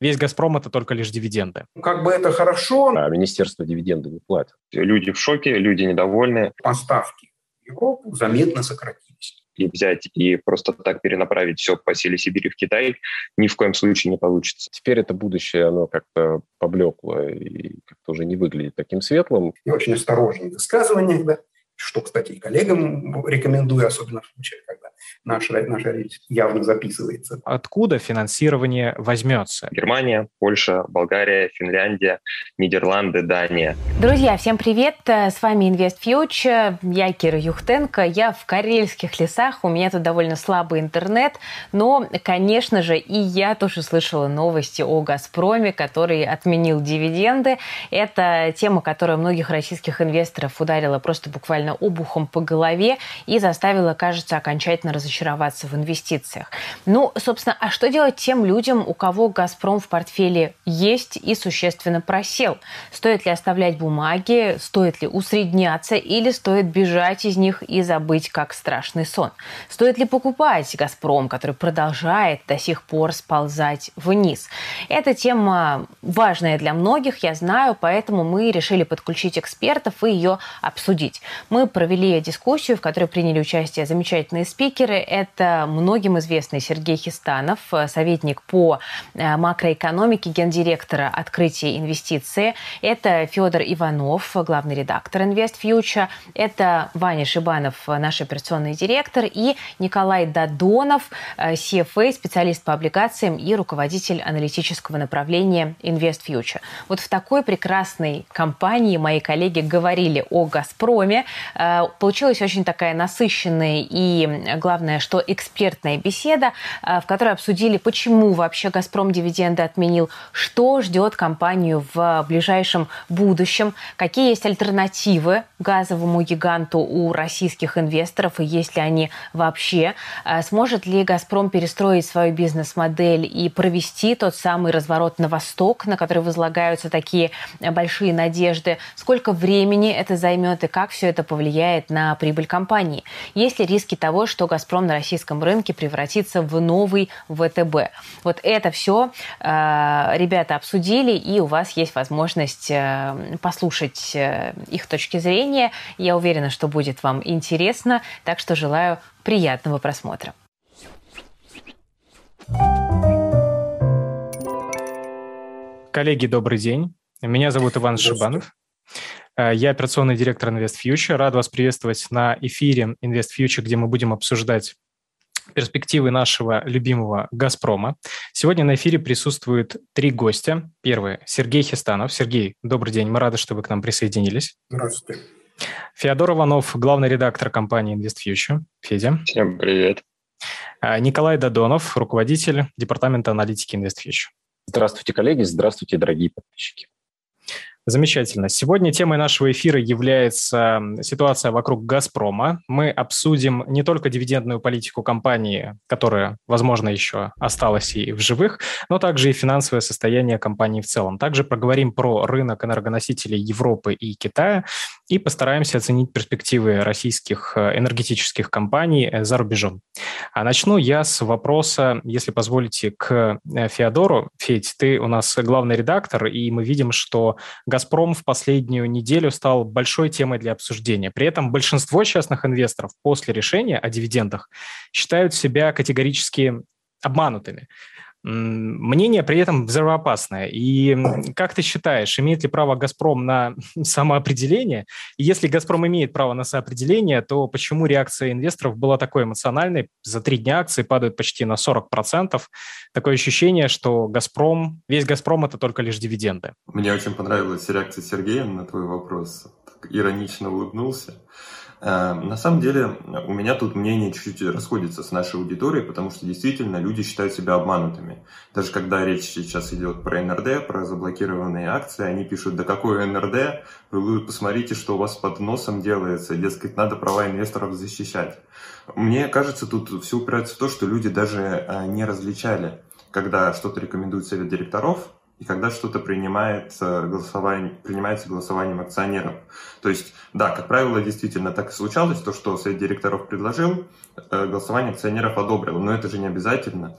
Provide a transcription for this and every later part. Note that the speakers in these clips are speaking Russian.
весь «Газпром» — это только лишь дивиденды. Ну, как бы это хорошо. А министерство дивиденды не платит. Люди в шоке, люди недовольны. Поставки в Европу заметно сократились и взять и просто так перенаправить все по силе Сибири в Китай ни в коем случае не получится. Теперь это будущее, оно как-то поблекло и как-то уже не выглядит таким светлым. И очень осторожен в высказываниях, да, что, кстати, и коллегам рекомендую, особенно в случае, когда наша, наша речь явно записывается. Откуда финансирование возьмется? Германия, Польша, Болгария, Финляндия, Нидерланды, Дания. Друзья, всем привет! С вами Invest Future. Я Кира Юхтенко. Я в карельских лесах. У меня тут довольно слабый интернет. Но, конечно же, и я тоже слышала новости о «Газпроме», который отменил дивиденды. Это тема, которая многих российских инвесторов ударила просто буквально обухом по голове и заставила, кажется, окончательно разочароваться в инвестициях. Ну, собственно, а что делать тем людям, у кого «Газпром» в портфеле есть и существенно просел? Стоит ли оставлять бумаги, стоит ли усредняться или стоит бежать из них и забыть, как страшный сон? Стоит ли покупать «Газпром», который продолжает до сих пор сползать вниз? Эта тема важная для многих, я знаю, поэтому мы решили подключить экспертов и ее обсудить. Мы провели дискуссию, в которой приняли участие замечательные спикеры, это многим известный Сергей Хистанов, э, советник по э, макроэкономике, гендиректора открытия инвестиции. Это Федор Иванов, главный редактор Invest Future. Это Ваня Шибанов, наш операционный директор. И Николай Дадонов, CFA, э, специалист по облигациям и руководитель аналитического направления Invest Future. Вот в такой прекрасной компании мои коллеги говорили о «Газпроме». Получилась очень такая насыщенная и, главное, главное, что экспертная беседа, э, в которой обсудили, почему вообще «Газпром» дивиденды отменил, что ждет компанию в ближайшем будущем, какие есть альтернативы газовому гиганту у российских инвесторов и есть ли они вообще, э, сможет ли «Газпром» перестроить свою бизнес-модель и провести тот самый разворот на восток, на который возлагаются такие большие надежды, сколько времени это займет и как все это повлияет на прибыль компании. Есть ли риски того, что «Газпром» «Газпром» на российском рынке превратится в новый ВТБ. Вот это все э, ребята обсудили, и у вас есть возможность э, послушать э, их точки зрения. Я уверена, что будет вам интересно, так что желаю приятного просмотра. Коллеги, добрый день. Меня зовут Иван Шибанов. Э, я операционный директор Invest Future. Рад вас приветствовать на эфире Invest Future, где мы будем обсуждать перспективы нашего любимого «Газпрома». Сегодня на эфире присутствуют три гостя. Первый – Сергей Хистанов. Сергей, добрый день, мы рады, что вы к нам присоединились. Здравствуйте. Феодор Иванов, главный редактор компании Invest Future. Федя. Всем привет. Э, Николай Додонов, руководитель департамента аналитики Invest Future. Здравствуйте, коллеги, здравствуйте, дорогие подписчики. Замечательно. Сегодня темой нашего эфира является ситуация вокруг «Газпрома». Мы обсудим не только дивидендную политику компании, которая, возможно, еще осталась и в живых, но также и финансовое состояние компании в целом. Также проговорим про рынок энергоносителей Европы и Китая и постараемся оценить перспективы российских э, энергетических компаний э, за рубежом. А начну я с вопроса, если позволите, к э, Феодору. Федь, ты у нас главный редактор, и мы видим, что «Газпром» в последнюю неделю стал большой темой для обсуждения. При этом большинство частных инвесторов после решения о дивидендах считают себя категорически обманутыми. Мнение при этом взрывоопасное. И как ты считаешь, имеет ли право «Газпром» на самоопределение? И если «Газпром» имеет право на самоопределение, то почему реакция инвесторов была такой эмоциональной? За три дня акции падают почти на 40%. Такое ощущение, что «Газпром», весь «Газпром» — это только лишь дивиденды. Мне очень понравилась реакция Сергея на твой вопрос. Так иронично улыбнулся. Э, на самом деле у меня тут мнение чуть-чуть расходится с нашей аудиторией, потому что действительно люди считают себя обманутыми. Даже когда речь сейчас идет про НРД, про заблокированные акции, они пишут, да какой НРД, вы посмотрите, что у вас под носом делается, дескать, надо права инвесторов защищать. Мне кажется, тут все упирается в то, что люди даже э, не различали, когда что-то рекомендует совет директоров, и когда что-то принимает голосование, принимается голосованием акционеров. То есть, да, как правило, действительно так и случалось, то, что совет директоров предложил, э, голосование акционеров одобрило, но это же не обязательно.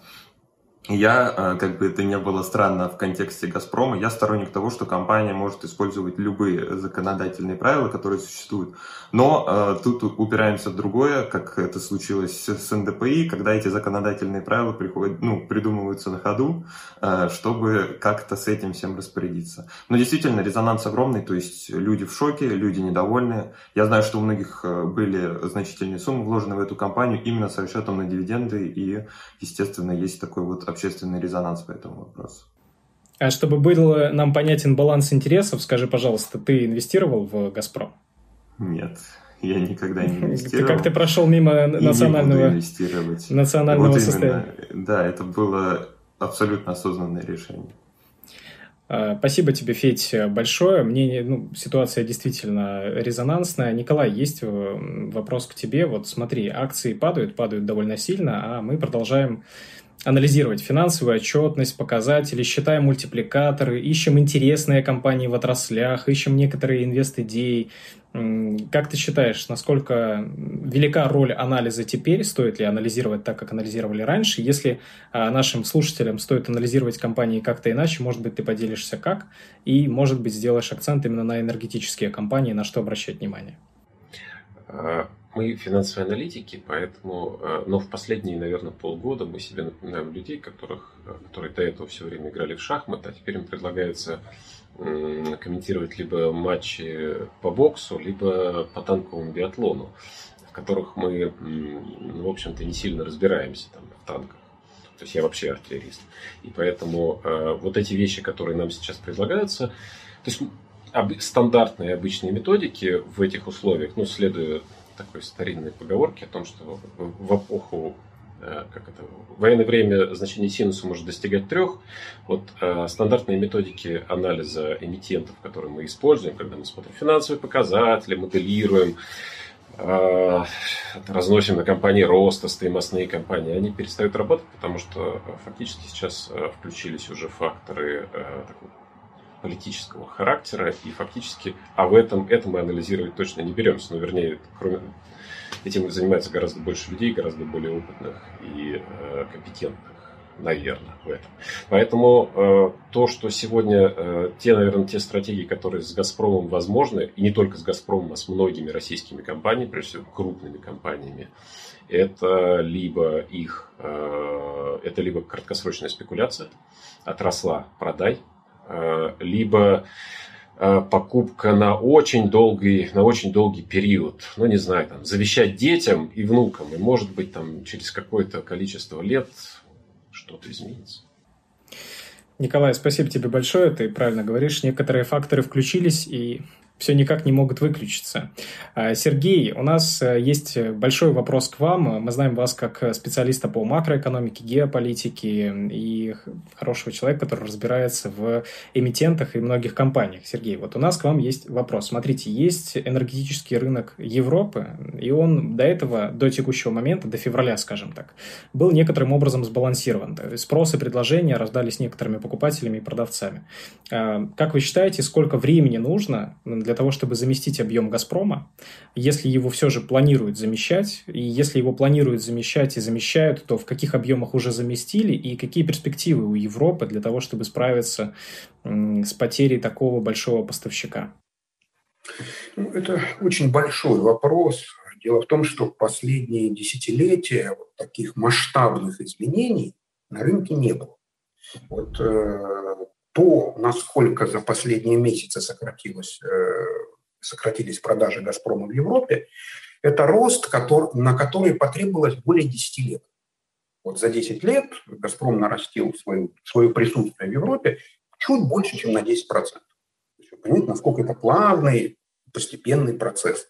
Я, э, как бы это не было странно в контексте «Газпрома», я сторонник того, что компания может использовать любые законодательные правила, которые существуют. Но э, тут упираемся в другое, как это случилось с НДПИ, когда эти законодательные правила приходят, ну, придумываются на ходу, э, чтобы как-то с этим всем распорядиться. Но действительно, резонанс огромный, то есть люди в шоке, люди недовольны. Я знаю, что у многих были значительные суммы вложены в эту компанию именно с расчетом на дивиденды, и, естественно, есть такой вот общественный резонанс по этому вопросу. А чтобы был нам понятен баланс интересов, скажи, пожалуйста, ты инвестировал в «Газпром»? Нет, я никогда не инвестировал. Как ты прошел мимо национального, инвестировать. национального вот состояния? Да, это было абсолютно осознанное решение. А, спасибо тебе, Федь, большое. Мне ну, ситуация действительно резонансная. Николай, есть э, вопрос к тебе. Вот смотри, акции падают, падают довольно сильно, а мы продолжаем анализировать финансовую отчетность, показатели, считаем мультипликаторы, ищем интересные компании в отраслях, ищем некоторые инвест-идеи. Как ты считаешь, насколько велика роль анализа теперь? Стоит ли анализировать так, как анализировали раньше? Если а, нашим слушателям стоит анализировать компании как-то иначе, может быть, ты поделишься как? И, может быть, сделаешь акцент именно на энергетические компании, на что обращать внимание? Мы финансовые аналитики, поэтому, э, но в последние, наверное, полгода мы себе напоминаем людей, которых, э, которые до этого все время играли в шахматы, а теперь им предлагается комментировать либо матчи по боксу, либо по танковому биатлону, в которых мы, в общем-то, не сильно разбираемся там, в танках. То есть я вообще артиллерист. И поэтому э, вот эти вещи, которые нам сейчас предлагаются, то есть стандартные обычные методики в этих условиях, ну, следуя такой старинной поговорке о том, что в эпоху э, как это, военное время значение синуса может достигать трех. Вот э, стандартные методики анализа эмитентов, которые мы используем, когда мы смотрим финансовые показатели, моделируем, э, разносим на компании роста, стоимостные компании, они перестают работать, потому что фактически сейчас э, включились уже факторы э, такого политического характера, и фактически, а в этом это мы анализировать точно не беремся, но вернее, кроме этим занимается гораздо больше людей, гораздо более опытных и э, компетентных, наверное, в этом. Поэтому э, то, что сегодня э, те, наверное, те стратегии, которые с Газпромом возможны, и не только с Газпромом, а с многими российскими компаниями, прежде всего крупными компаниями, это либо их, э, это либо краткосрочная спекуляция, отросла, продай, либо э, покупка на очень долгий, на очень долгий период. Ну, не знаю, там, завещать детям и внукам. И, может быть, там, через какое-то количество лет что-то изменится. Николай, спасибо тебе большое. Ты правильно говоришь. Некоторые факторы включились, и все никак не могут выключиться. А, Сергей, у нас э, есть большой вопрос к вам. Мы знаем вас как специалиста по макроэкономике, геополитике и хорошего человека, который разбирается в эмитентах и многих компаниях. Сергей, вот у нас к вам есть вопрос. Смотрите, есть энергетический рынок Европы, и он до этого, до текущего момента, до февраля, скажем так, был некоторым образом сбалансирован. Спрос и предложения рождались некоторыми покупателями и продавцами. А, как вы считаете, сколько времени нужно для для того, чтобы заместить объем «Газпрома», если его все же планируют замещать, и если его планируют замещать и замещают, то в каких объемах уже заместили, и какие перспективы у Европы для того, чтобы справиться с потерей такого большого поставщика? Ну, это очень большой вопрос. Дело в том, что последние десятилетия вот таких масштабных изменений на рынке не было. Вот э, то, насколько за последние месяцы сократилось, э, сократились продажи «Газпрома» в Европе, это рост, который, на который потребовалось более 10 лет. Вот за 10 лет «Газпром» нарастил свою, свое присутствие в Европе чуть больше, чем на 10%. Понимаете, насколько это плавный, постепенный процесс.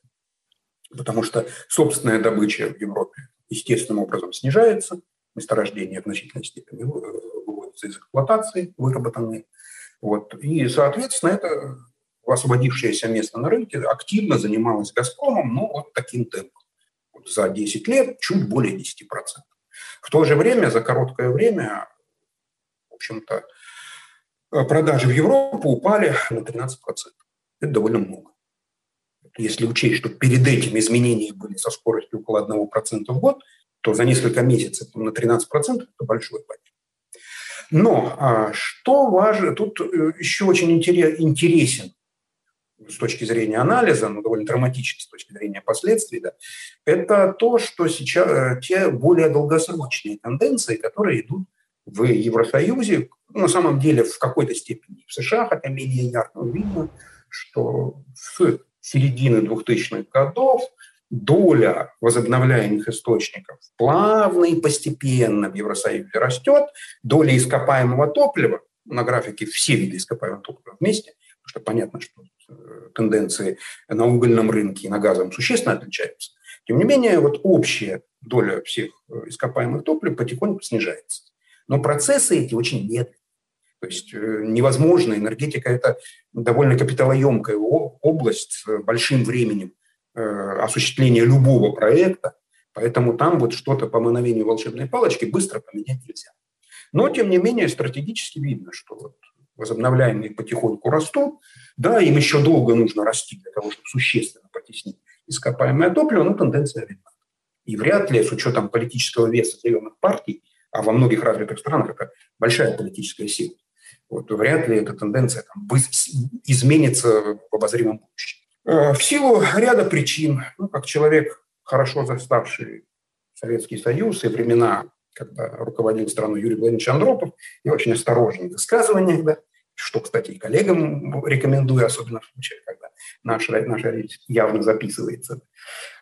Потому что собственная добыча в Европе естественным образом снижается, месторождения в значительной степени выводятся из эксплуатации, выработанные. Вот. И, соответственно, это освободившееся место на рынке активно занималось «Газпромом», но вот таким темпом. Вот за 10 лет чуть более 10%. В то же время, за короткое время, в общем-то, продажи в Европу упали на 13%. Это довольно много. Если учесть, что перед этим изменения были со скоростью около 1% в год, то за несколько месяцев на 13% это большой потеря. Но а, что важно, тут э, еще очень интересен с точки зрения анализа, но довольно драматичен с точки зрения последствий, да, это то, что сейчас э, те более долгосрочные тенденции, которые идут в Евросоюзе, на самом деле в какой-то степени в США, хотя менее ярко видно, что с середины 2000-х годов доля возобновляемых источников плавно и постепенно в Евросоюзе растет, доля ископаемого топлива, на графике все виды ископаемого топлива вместе, потому что понятно, что э, тенденции на угольном рынке и на газовом существенно отличаются. Тем не менее, вот общая доля всех э, ископаемых топлив потихоньку снижается. Но процессы эти очень медленные. То есть э, невозможно, энергетика – это довольно капиталоемкая область с большим временем осуществления любого проекта, поэтому там вот что-то по мановению волшебной палочки быстро поменять нельзя. Но, тем не менее, стратегически видно, что вот возобновляемые потихоньку растут. Да, им еще долго нужно расти для того, чтобы существенно потеснить ископаемое топливо, но тенденция видна. И вряд ли, с учетом политического веса зеленых партий, а во многих развитых странах это большая политическая сила, вот, вряд ли эта тенденция там, изменится в обозримом будущем. Э, в силу ряда причин, ну, как человек, хорошо заставший Советский Союз и времена, когда руководил страной Юрий Владимирович Андропов, и очень осторожен в высказываниях, да, что, кстати, и коллегам рекомендую, особенно в случае, когда наша, наша речь явно записывается.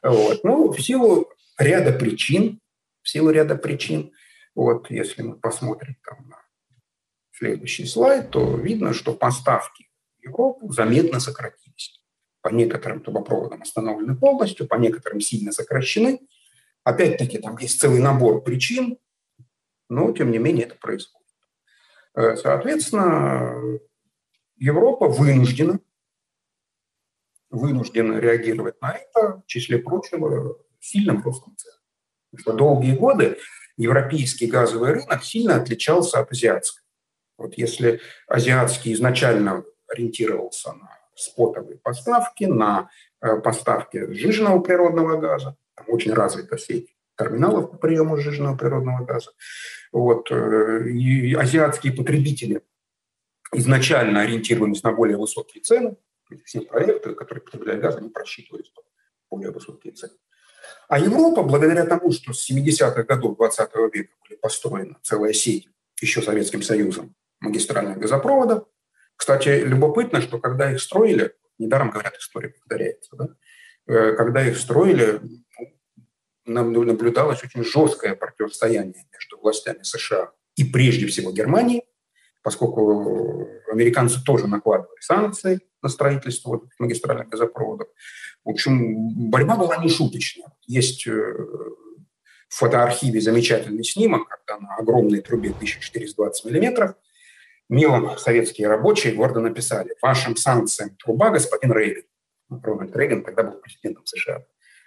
Вот. Ну, в силу ряда причин, в силу ряда причин, вот если мы посмотрим там на следующий слайд, то видно, что поставки в Европу заметно сократились по некоторым трубопроводам остановлены полностью, по некоторым сильно сокращены. Опять-таки там есть целый набор причин, но тем не менее это происходит. Э, соответственно, Европа вынуждена, вынуждена реагировать на это, в числе прочего, сильным ростом цен. Что долгие годы европейский газовый рынок сильно отличался от азиатского. Вот если азиатский изначально ориентировался на спотовые поставки, на э, поставки сжиженного природного газа. Там очень развита сеть терминалов по приему сжиженного природного газа. Вот. Э, и азиатские потребители изначально ориентировались на более высокие цены. Все проекты, которые потребляют газ, они просчитывались более высокие цены. А Европа, благодаря тому, что с 70-х годов 20 века были построена целая сеть еще Советским Союзом магистральных газопроводов, кстати, любопытно, что когда их строили, недаром говорят, история повторяется, да? Э, когда их строили, нам наблюдалось очень жесткое противостояние между властями США и прежде всего Германии, поскольку американцы тоже накладывали санкции на строительство магистральных газопроводов. В общем, борьба была не шуточная. Есть э, в фотоархиве замечательный снимок, когда на огромной трубе 1420 миллиметров – милом советские рабочие гордо написали «Вашим санкциям труба, господин Рейган». Ну, Рональд Рейган тогда был президентом США.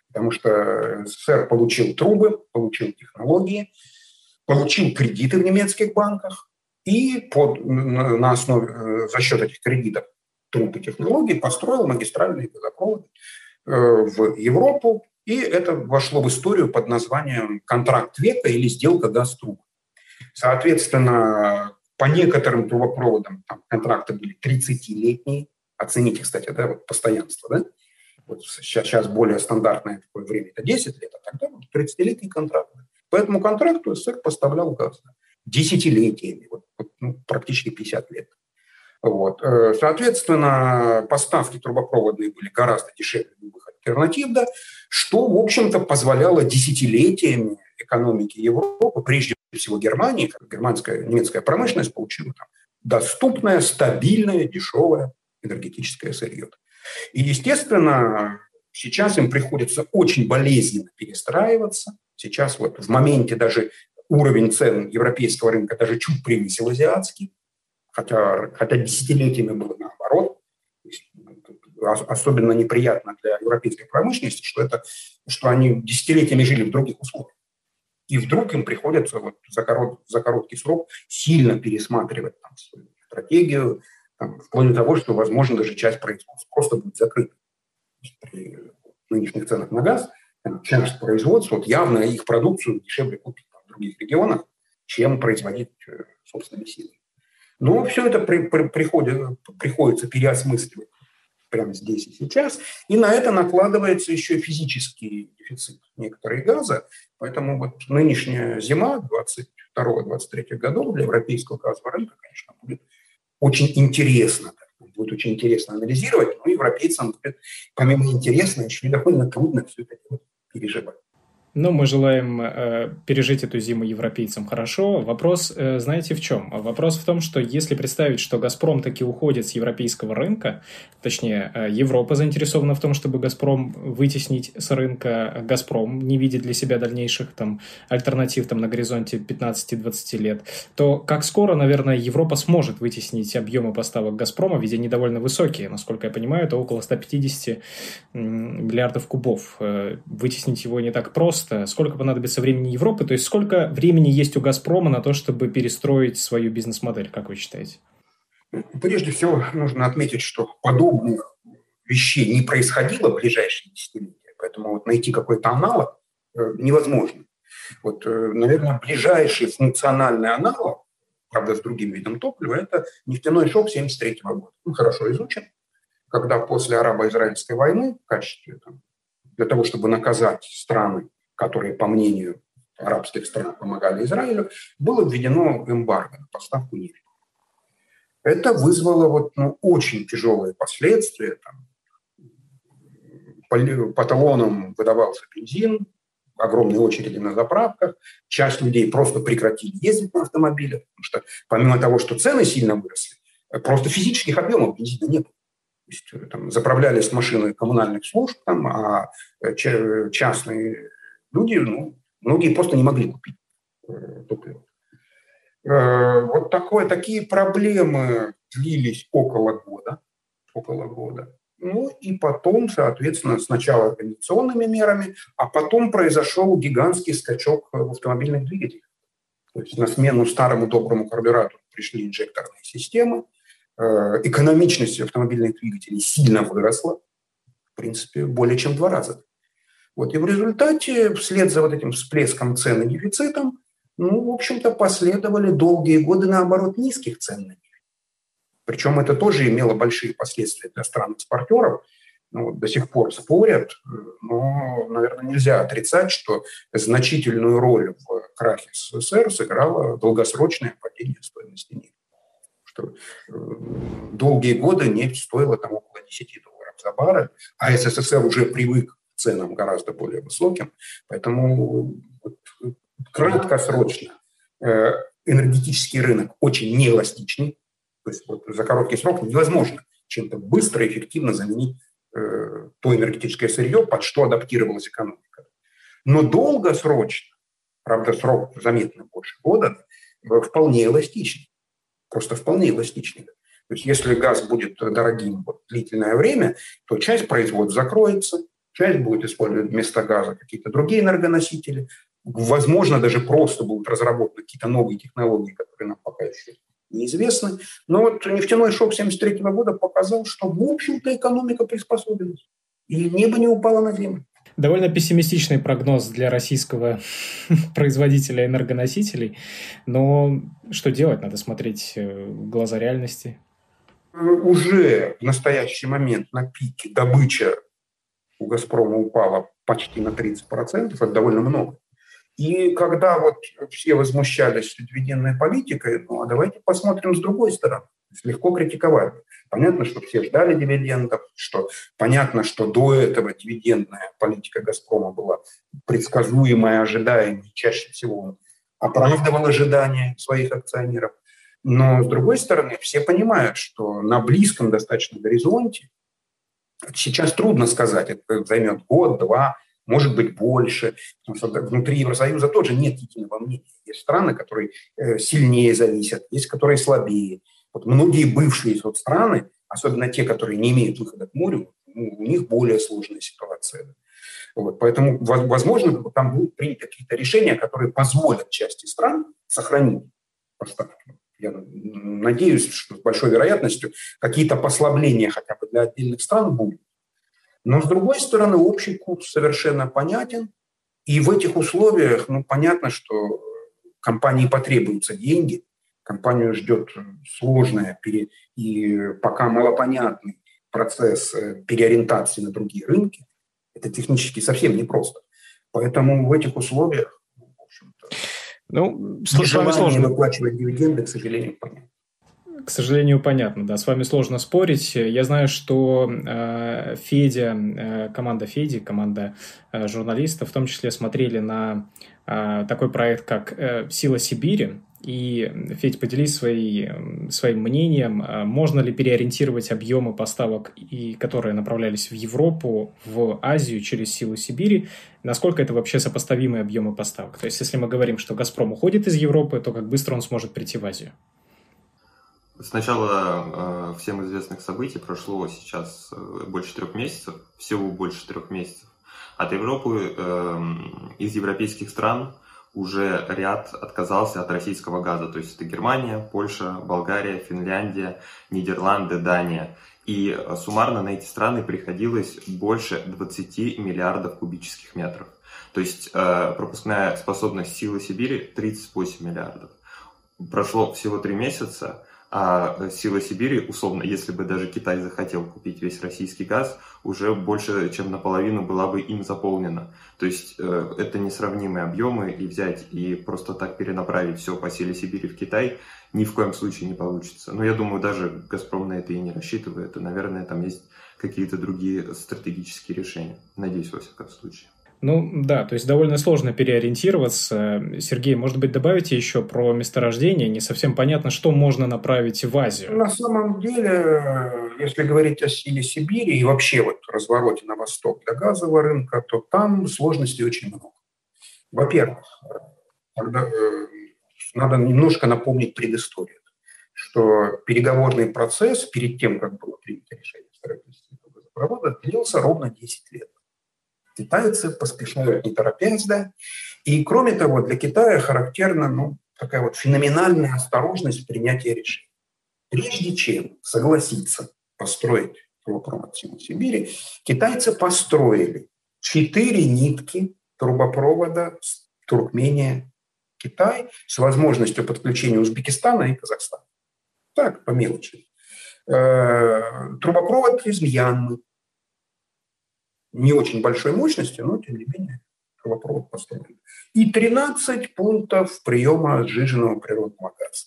Потому что СССР получил трубы, получил технологии, получил кредиты в немецких банках и под, на основе, э, за счет этих кредитов труб и технологий построил магистральные газопроводы э, в Европу, и это вошло в историю под названием «Контракт века» или «Сделка газ-труб». Соответственно, по некоторым трубопроводам там, контракты были 30-летние. Оцените, кстати, да, вот постоянство, да? Вот сейчас, сейчас более стандартное такое время – это 10 лет, а тогда вот 30-летний контракт. По этому контракту СССР поставлял газ десятилетиями, вот, вот, ну, практически 50 лет. Вот. Э, соответственно, поставки трубопроводные были гораздо дешевле любых альтернатив, да, что, в общем-то, позволяло десятилетиями экономике Европы, прежде всего Германии, германская, немецкая промышленность получила там доступное, стабильное, дешевое энергетическое сырье. И, естественно, сейчас им приходится очень болезненно перестраиваться. Сейчас вот в моменте даже уровень цен европейского рынка даже чуть превысил азиатский, хотя, хотя десятилетиями было наоборот. Особенно неприятно для европейской промышленности, что, это, что они десятилетиями жили в других условиях и вдруг им приходится вот за, корот, за короткий срок сильно пересматривать там, свою стратегию, там, вплоть до того, что, возможно, даже часть производства просто будет закрыта. При нынешних ценах на газ часть производства, вот явно их продукцию дешевле купить там, в других регионах, чем производить э, собственными силами. Но все это при, при, приходит, приходится переосмысливать прямо здесь и сейчас. И на это накладывается еще физический дефицит некоторых газа. Поэтому вот нынешняя зима 22-23 годов для европейского газового рынка, конечно, будет очень интересно. Будет очень интересно анализировать, но европейцам будет, помимо интересного, еще и довольно трудно все это переживать. Но мы желаем э, пережить эту зиму европейцам хорошо. Вопрос, э, знаете, в чем? Вопрос в том, что если представить, что «Газпром» таки уходит с европейского рынка, точнее, э, Европа заинтересована в том, чтобы «Газпром» вытеснить с рынка «Газпром», не видит для себя дальнейших там, альтернатив там, на горизонте 15-20 лет, то как скоро, наверное, Европа сможет вытеснить объемы поставок «Газпрома», ведь они довольно высокие, насколько я понимаю, это около 150 миллиардов кубов. Э, вытеснить его не так просто, просто, сколько понадобится времени Европы, то есть сколько времени есть у «Газпрома» на то, чтобы перестроить свою бизнес-модель, как вы считаете? Прежде всего, нужно отметить, что подобных вещей не происходило в ближайшие десятилетия, поэтому вот найти какой-то аналог э, невозможно. Вот, э, наверное, ближайший функциональный аналог, правда, с другим видом топлива, это нефтяной шок 1973 года. Ну, хорошо изучен, когда после арабо-израильской войны в качестве там, для того, чтобы наказать страны, которые, по мнению арабских стран, помогали Израилю, было введено эмбарго на поставку нефти. Это вызвало вот, ну, очень тяжелые последствия. Там, по, талонам выдавался бензин, огромные очереди на заправках, часть людей просто прекратили ездить на автомобилях, потому что помимо того, что цены сильно выросли, просто физических объемов бензина не было. То есть, э, там, заправлялись машины коммунальных служб, там, а э, частные люди, ну, многие просто не могли купить э, топливо. Э, вот такое, такие проблемы длились около года. Около года. Ну и потом, соответственно, сначала организационными мерами, а потом произошел гигантский скачок в автомобильных двигателях. То есть на смену старому доброму карбюратору пришли инжекторные системы, э, экономичность автомобильных двигателей сильно выросла, в принципе, более чем в два раза. Вот, и в результате, вслед за вот этим всплеском цен и дефицитом, ну, в общем-то, последовали долгие годы, наоборот, низких цен на нефть. Причем это тоже имело большие последствия для стран-экспортеров. Ну, вот до сих пор спорят, но, наверное, нельзя отрицать, что значительную роль в крахе СССР сыграло долгосрочное падение стоимости нефти. Что э, долгие годы нефть стоила там около 10 долларов за баррель, а СССР уже привык ценам гораздо более высоким. Поэтому краткосрочно э, энергетический рынок очень неэластичный. То есть вот за короткий срок невозможно чем-то быстро и эффективно заменить э, то энергетическое сырье, под что адаптировалась экономика. Но долгосрочно, правда, срок заметно больше года, э, вполне эластичный. Просто вполне эластичный. То есть если газ будет дорогим вот, длительное время, то часть производств закроется, Часть будет использовать вместо газа какие-то другие энергоносители. Возможно, даже просто будут разработаны какие-то новые технологии, которые нам пока еще неизвестны. Но вот нефтяной шок 1973 года показал, что, в общем-то, экономика приспособилась. И небо не упало на землю. Довольно пессимистичный прогноз для российского производителя энергоносителей. Но что делать? Надо смотреть э, в глаза реальности. Уже в настоящий момент на пике добыча у «Газпрома» упала почти на 30%, это довольно много. И когда вот все возмущались дивидендной политикой, ну а давайте посмотрим с другой стороны. Легко критиковать. Понятно, что все ждали дивидендов, что понятно, что до этого дивидендная политика «Газпрома» была предсказуемая, ожидаемая, чаще всего оправдывал ожидания своих акционеров. Но, с другой стороны, все понимают, что на близком достаточно горизонте Сейчас трудно сказать, это займет год, два, может быть, больше, потому что внутри Евросоюза тоже нет единого мнения. Есть страны, которые э, сильнее зависят, есть, которые слабее. Вот многие бывшие вот страны, особенно те, которые не имеют выхода к морю, у них более сложная ситуация. Вот, поэтому, возможно, там будут приняты какие-то решения, которые позволят части стран сохранить поставки. Я надеюсь, что с большой вероятностью какие-то послабления хотя бы для отдельных стран будут. Но, с другой стороны, общий курс совершенно понятен. И в этих условиях, ну, понятно, что компании потребуются деньги, компанию ждет сложная и пока малопонятный процесс э, переориентации на другие рынки. Это технически совсем непросто. Поэтому в этих условиях, ну, с вами сложно выплачивать дивиденды, к сожалению, понятно. К сожалению, понятно, да. С вами сложно спорить. Я знаю, что э, Федя, э, команда Феди, команда э, журналистов, в том числе смотрели на э, такой проект, как э, «Сила Сибири». И, Федь, поделись своей, своим мнением, э, можно ли переориентировать объемы поставок, и, которые направлялись в Европу, в Азию через «Силу Сибири», насколько это вообще сопоставимые объемы поставок? То есть, если мы говорим, что «Газпром» уходит из Европы, то как быстро он сможет прийти в Азию? С начала э, всем известных событий прошло сейчас э, больше трех месяцев, всего больше трех месяцев. От Европы, э, из европейских стран уже ряд отказался от российского газа. То есть это Германия, Польша, Болгария, Финляндия, Нидерланды, Дания. И э, суммарно на эти страны приходилось больше 20 миллиардов кубических метров. То есть э, пропускная способность силы Сибири 38 миллиардов. Прошло всего три месяца, а сила Сибири, условно, если бы даже Китай захотел купить весь российский газ, уже больше, чем наполовину была бы им заполнена. То есть э, это несравнимые объемы, и взять и просто так перенаправить все по силе Сибири в Китай ни в коем случае не получится. Но я думаю, даже «Газпром» на это и не рассчитывает, наверное, там есть какие-то другие стратегические решения. Надеюсь, во всяком случае. Ну да, то есть довольно сложно переориентироваться. Сергей, может быть, добавите еще про месторождение? Не совсем понятно, что можно направить в Азию. На самом деле, если говорить о силе Сибири и вообще вот развороте на восток для газового рынка, то там сложностей очень много. Во-первых, э, надо немножко напомнить предысторию, что переговорный процесс перед тем, как было принято решение строительства газопровода, длился ровно 10 лет. Китайцы поспешают не торопясь, да. И кроме того, для Китая характерна ну, такая вот феноменальная осторожность в принятии решений. Прежде чем согласиться построить трубопровод в Сибири, китайцы построили четыре нитки трубопровода Туркмения Китай с возможностью подключения Узбекистана и Казахстана. Так, по мелочи. Э, трубопровод из Мьянмы не очень большой мощности, но тем не менее трубопровод построен. И 13 пунктов приема сжиженного природного газа.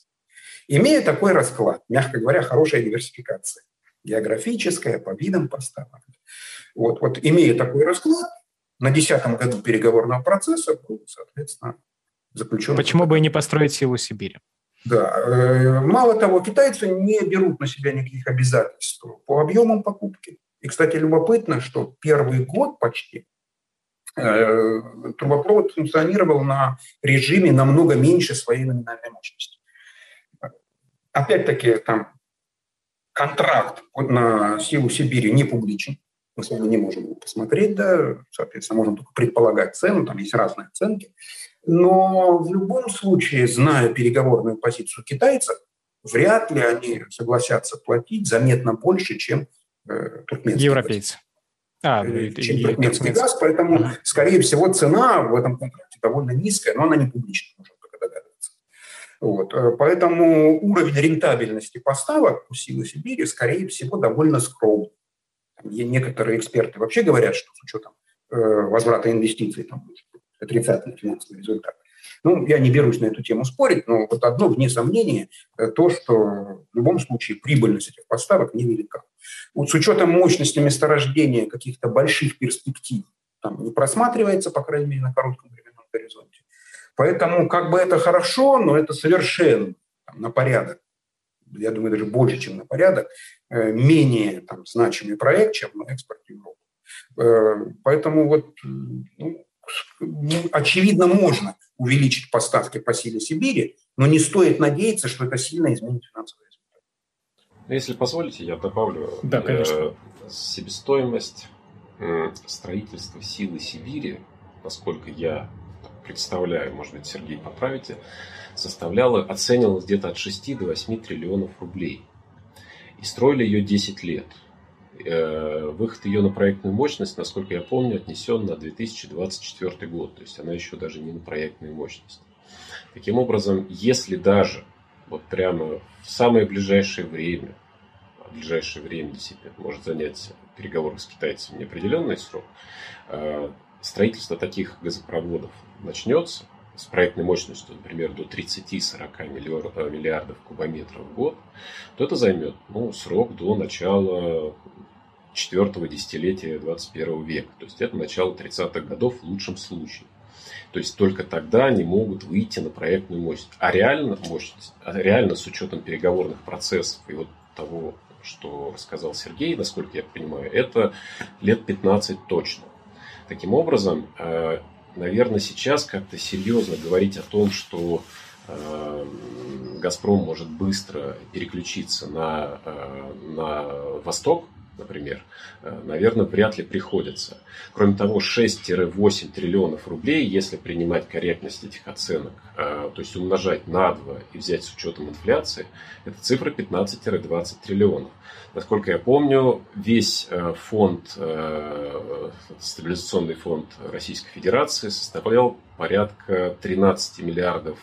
Имея такой расклад, мягко говоря, хорошая диверсификация, географическая, по видам поставок. Вот, вот имея такой расклад, на десятом году переговорного процесса был, соответственно, заключен. Почему бы и не построить силу Сибири? Да. Э, мало того, китайцы не берут на себя никаких обязательств по объемам покупки. И, кстати, любопытно, что первый год почти э, трубопровод функционировал на режиме намного меньше своей номинальной мощности. Опять-таки, там контракт на силу Сибири не публичен. Мы с вами не можем его посмотреть, да, соответственно, можем только предполагать цену, там есть разные оценки. Но в любом случае, зная переговорную позицию китайцев, вряд ли они согласятся платить заметно больше, чем туркменский Европейцы. А, э, чем и, туркменский газ, поэтому, ага. скорее всего, цена в этом контракте довольно низкая, но она не публичная, можно только догадываться. Вот. Э, поэтому уровень рентабельности поставок у Силы Сибири, скорее всего, довольно скромный. Некоторые эксперты вообще говорят, что с учетом возврата инвестиций там, отрицательный финансовый результат. Ну, я не берусь на эту тему спорить, но вот одно, вне сомнения, то, что в любом случае прибыльность этих поставок невелика. Вот с учетом мощности месторождения каких-то больших перспектив там не просматривается, по крайней мере, на коротком временном горизонте. Поэтому как бы это хорошо, но это совершенно там, на порядок, я думаю, даже больше, чем на порядок, э, менее там, значимый проект, чем на экспорт в Европу. Э, поэтому вот, ну, очевидно, можно увеличить поставки по силе Сибири, но не стоит надеяться, что это сильно изменит финансовые ну, если позволите, я добавлю да, конечно. Э, себестоимость строительства силы Сибири, насколько я представляю, может быть, Сергей поправите, составляла, оценивалась где-то от 6 до 8 триллионов рублей. И строили ее 10 лет. Э, выход ее на проектную мощность, насколько я помню, отнесен на 2024 год. То есть она еще даже не на проектную мощность. Таким образом, если даже вот прямо в самое ближайшее время, а ближайшее время действительно может занять переговоры с китайцами неопределенный срок, э, строительство таких газопроводов начнется с проектной мощностью, например, до 30-40 э, миллиардов кубометров в год, то это займет ну, срок до начала четвертого десятилетия 21 века. То есть это начало 30-х годов в лучшем случае. То есть только тогда они могут выйти на проектную мощность. А реально мощность, а реально с учетом переговорных процессов и вот того, что рассказал Сергей, насколько я понимаю, это лет 15 точно. Таким образом, э, наверное, сейчас как-то серьезно говорить о том, что э, Газпром может быстро переключиться на, э, на восток, например, э, наверное, вряд ли приходится. Кроме того, 6-8 триллионов рублей, если принимать корректность этих оценок, э, то есть умножать на 2 и взять с учетом инфляции, это цифра 15-20 триллионов. Насколько я помню, весь э, фонд, стабилизационный фонд Российской Федерации составлял порядка 13 миллиардов,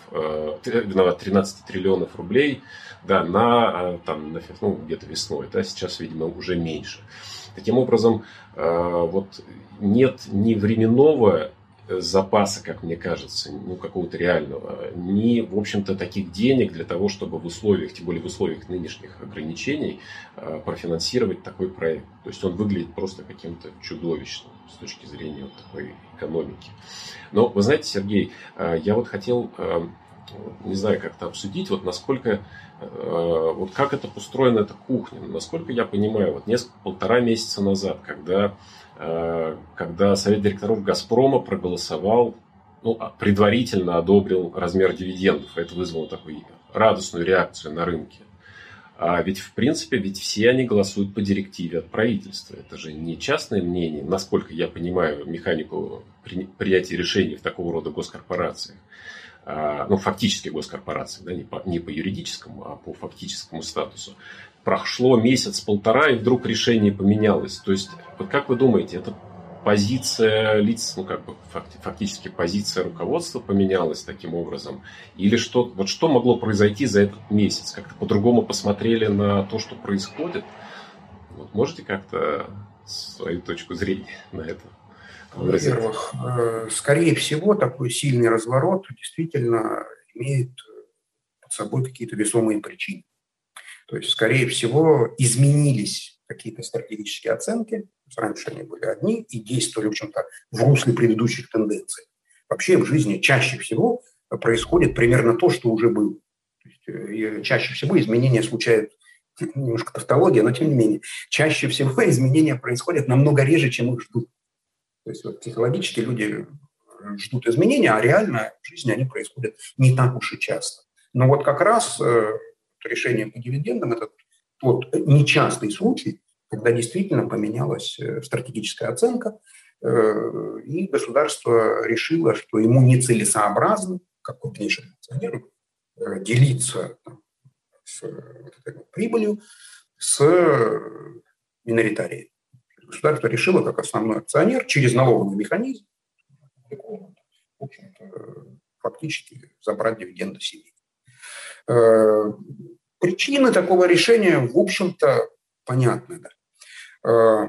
13 триллионов рублей – да, на, там, на, ну, где-то весной, да, сейчас, видимо, уже меньше. Таким образом, э, вот нет ни временного запаса, как мне кажется, ну, какого-то реального, ни, в общем-то, таких денег для того, чтобы в условиях, тем более в условиях нынешних ограничений, э, профинансировать такой проект. То есть он выглядит просто каким-то чудовищным с точки зрения вот такой экономики. Но, вы знаете, Сергей, э, я вот хотел не знаю, как-то обсудить, вот насколько, э, вот как это устроена эта кухня. Насколько я понимаю, вот несколько, полтора месяца назад, когда, э, когда Совет директоров «Газпрома» проголосовал, ну, а, предварительно одобрил размер дивидендов, это вызвало такую радостную реакцию на рынке. А ведь, в принципе, ведь все они голосуют по директиве от правительства. Это же не частное мнение, насколько я понимаю механику принятия решений в такого рода госкорпорациях. А, ну, фактически госкорпорации, да, не по, не по юридическому, а по фактическому статусу. Прошло месяц-полтора, и вдруг решение поменялось. То есть, вот как вы думаете, это позиция лиц, ну, как бы фактически позиция руководства поменялась таким образом? Или что, вот что могло произойти за этот месяц? Как-то по-другому посмотрели на то, что происходит? Вот можете как-то свою точку зрения на это во-первых, э, скорее всего, такой сильный разворот действительно имеет под собой какие-то весомые причины. То есть, скорее всего, изменились какие-то стратегические оценки. Раньше они были одни и действовали, в общем-то, в русле предыдущих тенденций. Вообще в жизни чаще всего происходит примерно то, что уже было. Есть, э, чаще всего изменения случаются немножко тавтология, но тем не менее, чаще всего изменения происходят намного реже, чем их ждут. То есть вот психологически люди э, ждут изменения, а реально в жизни они происходят не так уж и часто. Но вот как раз э, решение по дивидендам – это тот нечастый случай, когда действительно поменялась э, стратегическая оценка, э, и государство решило, что ему нецелесообразно, как крупнейшему акционеру, э, делиться там, с вот этой прибылью с миноритарией государство решило как основной акционер через налоговый механизм в фактически забрать дивиденды себе. Э, причины такого решения, в общем-то, понятны. Да. Э,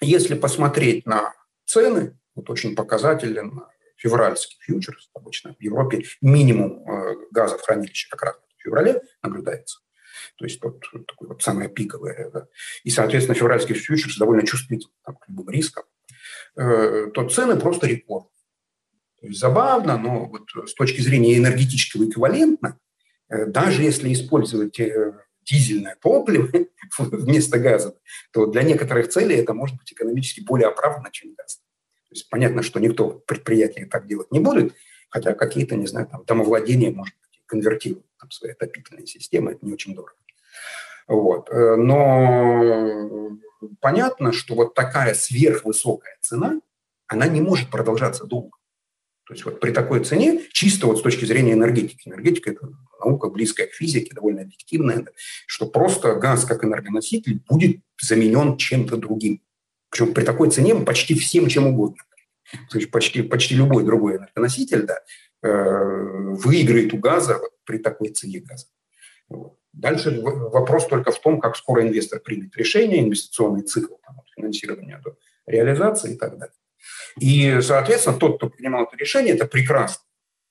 если посмотреть на цены, вот очень показателен февральский фьючерс, обычно в Европе минимум э, газа в хранилище как раз в феврале наблюдается то есть вот такое вот самое пиковое. Да. И, соответственно, февральский фьючерс довольно чувствителен к любым рискам. Э, то цены просто рекорд. То есть забавно, но вот с точки зрения энергетического эквивалентно, э, даже если использовать э, дизельное топливо вместо газа, то для некоторых целей это может быть экономически более оправданно, чем газ. То есть понятно, что никто в предприятии так делать не будет, хотя какие-то, не знаю, там домовладения, может быть, конвертируют там, свои отопительные системы, это не очень дорого. Вот. Э, но понятно, что вот такая сверхвысокая цена, она не может продолжаться долго. То есть вот при такой цене, чисто вот с точки зрения энергетики, энергетика – это наука близкая к физике, довольно объективная, что просто газ как энергоноситель будет заменен чем-то другим. Причем при такой цене почти всем чем угодно. То есть почти, почти любой другой энергоноситель, да, выиграет у газа при такой цене газа. Дальше вопрос только в том, как скоро инвестор примет решение, инвестиционный цикл там, от финансирования до реализации и так далее. И, соответственно, тот, кто принимал это решение, это прекрасно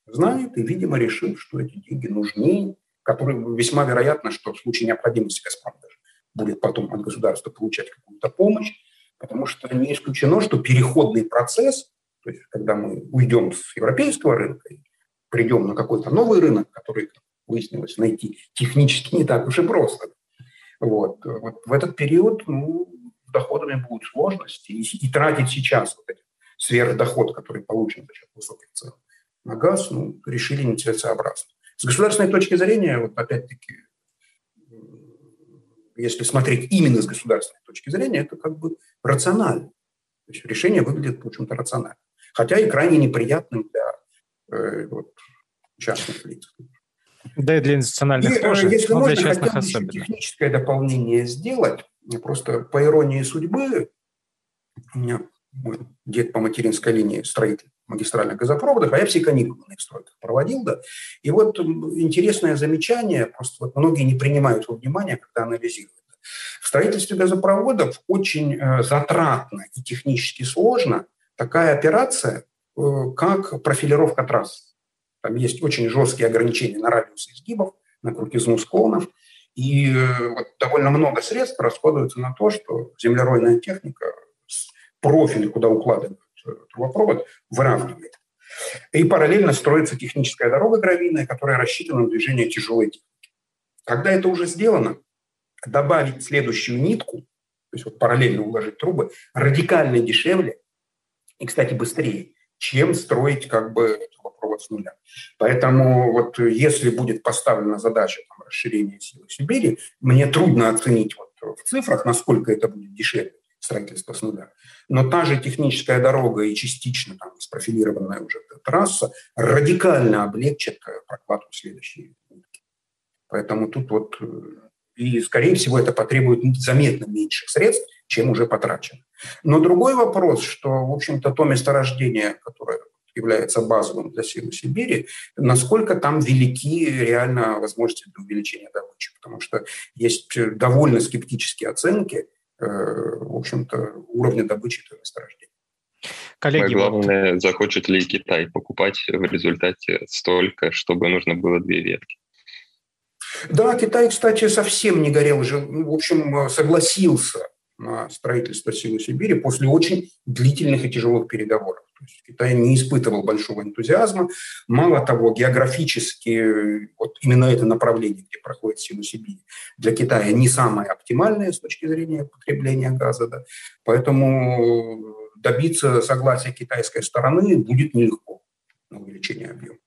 знает и, видимо, решил, что эти деньги нужны, которые весьма вероятно, что в случае необходимости «Газпром» даже будет потом от государства получать какую-то помощь, потому что не исключено, что переходный процесс, то есть когда мы уйдем с европейского рынка придем на какой-то новый рынок, который, выяснилось, найти технически не так уж и просто. Вот, вот в этот период ну, доходами будут сложности, и, и тратить сейчас вот этот сверхдоход, который получен за счет высоких цен на газ, ну, решили нецелесообразно. С государственной точки зрения, вот опять-таки, если смотреть именно с государственной точки зрения, это как бы рационально. То есть решение выглядит, в общем-то, рационально. Хотя и крайне неприятным для э, вот, частных лиц. Да и для институциональных и, э, тоже, если но можно, для частных особенно. техническое дополнение сделать. Просто по иронии судьбы, у меня мой дед по материнской линии строитель магистральных газопроводах, а я все каникулы на их стройках проводил, да. И вот интересное замечание, просто вот многие не принимают во внимание, когда анализируют. В строительстве газопроводов очень э, затратно и технически сложно такая операция, э, как профилировка трасс. Там есть очень жесткие ограничения на радиус изгибов, на крутизну склонов, и э, вот довольно много средств расходуется на то, что землеройная техника профиль, куда укладывают трубопровод, выравнивает. И параллельно строится техническая дорога гравийная, которая рассчитана на движение тяжелой техники. Когда это уже сделано, добавить следующую нитку, то есть вот параллельно уложить трубы, радикально дешевле и, кстати, быстрее, чем строить как бы трубопровод с нуля. Поэтому вот если будет поставлена задача там, расширения силы Сибири, мне трудно оценить вот в цифрах, насколько это будет дешевле строительства с нуля. Но та же техническая дорога и частично там спрофилированная уже трасса радикально облегчит э, прокладку следующей. Поэтому тут вот э, и, скорее всего, это потребует заметно меньших средств, чем уже потрачено. Но другой вопрос, что, в общем-то, то месторождение, которое является базовым для силы Сибири, насколько там велики реально возможности для увеличения добычи. Потому что есть э, довольно скептические оценки – Э, в общем-то, уровня добычи этого месторождения. Коллеги, главное, вот... захочет ли Китай покупать в результате столько, чтобы нужно было две ветки? Да, Китай, кстати, совсем не горел уже, в общем, согласился строительство Силы Сибири после очень длительных и тяжелых переговоров. То есть Китай не испытывал большого энтузиазма. Мало того, географически вот именно это направление, где проходит Сила Сибири, для Китая не самое оптимальное с точки зрения потребления газа. Да. Поэтому добиться согласия китайской стороны будет нелегко на увеличение объема.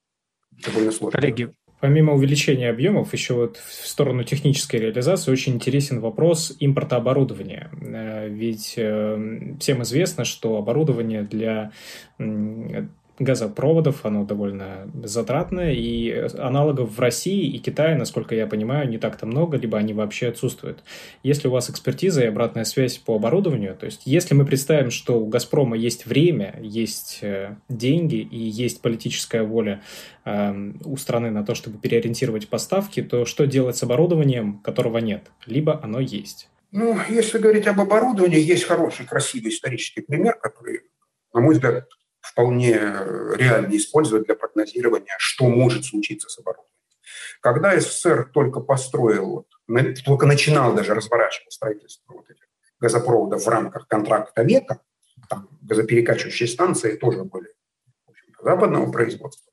Довольно сложно. Коллеги, Помимо увеличения объемов, еще вот в сторону технической реализации очень интересен вопрос импорта оборудования. Э, ведь э, всем известно, что оборудование для газопроводов, оно довольно затратное, и аналогов в России и Китае, насколько я понимаю, не так-то много, либо они вообще отсутствуют. Если у вас экспертиза и обратная связь по оборудованию, то есть если мы представим, что у «Газпрома» есть время, есть э, деньги и есть политическая воля э, у страны на то, чтобы переориентировать поставки, то что делать с оборудованием, которого нет? Либо оно есть. Ну, если говорить об оборудовании, есть хороший, красивый исторический пример, который, на мой взгляд, вполне реально использовать для прогнозирования, что может случиться с оборудованием. Когда СССР только построил, только начинал даже разворачивать строительство вот этих газопроводов в рамках контракта века, там газоперекачивающие станции тоже были западного производства.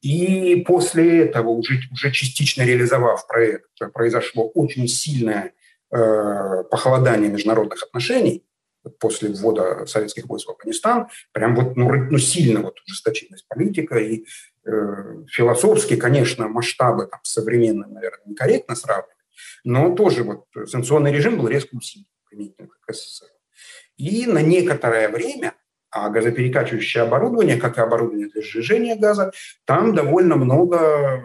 И после этого, уже, уже частично реализовав проект, произошло очень сильное э, похолодание международных отношений, после ввода советских войск в Афганистан, прям вот ну, ну, сильно вот ужесточилась политика, и э, философски, конечно, масштабы там, современные, наверное, некорректно сравнивать, но тоже вот санкционный режим был резко усилен применительно к СССР. И на некоторое время а газоперекачивающее оборудование, как и оборудование для сжижения газа, там довольно много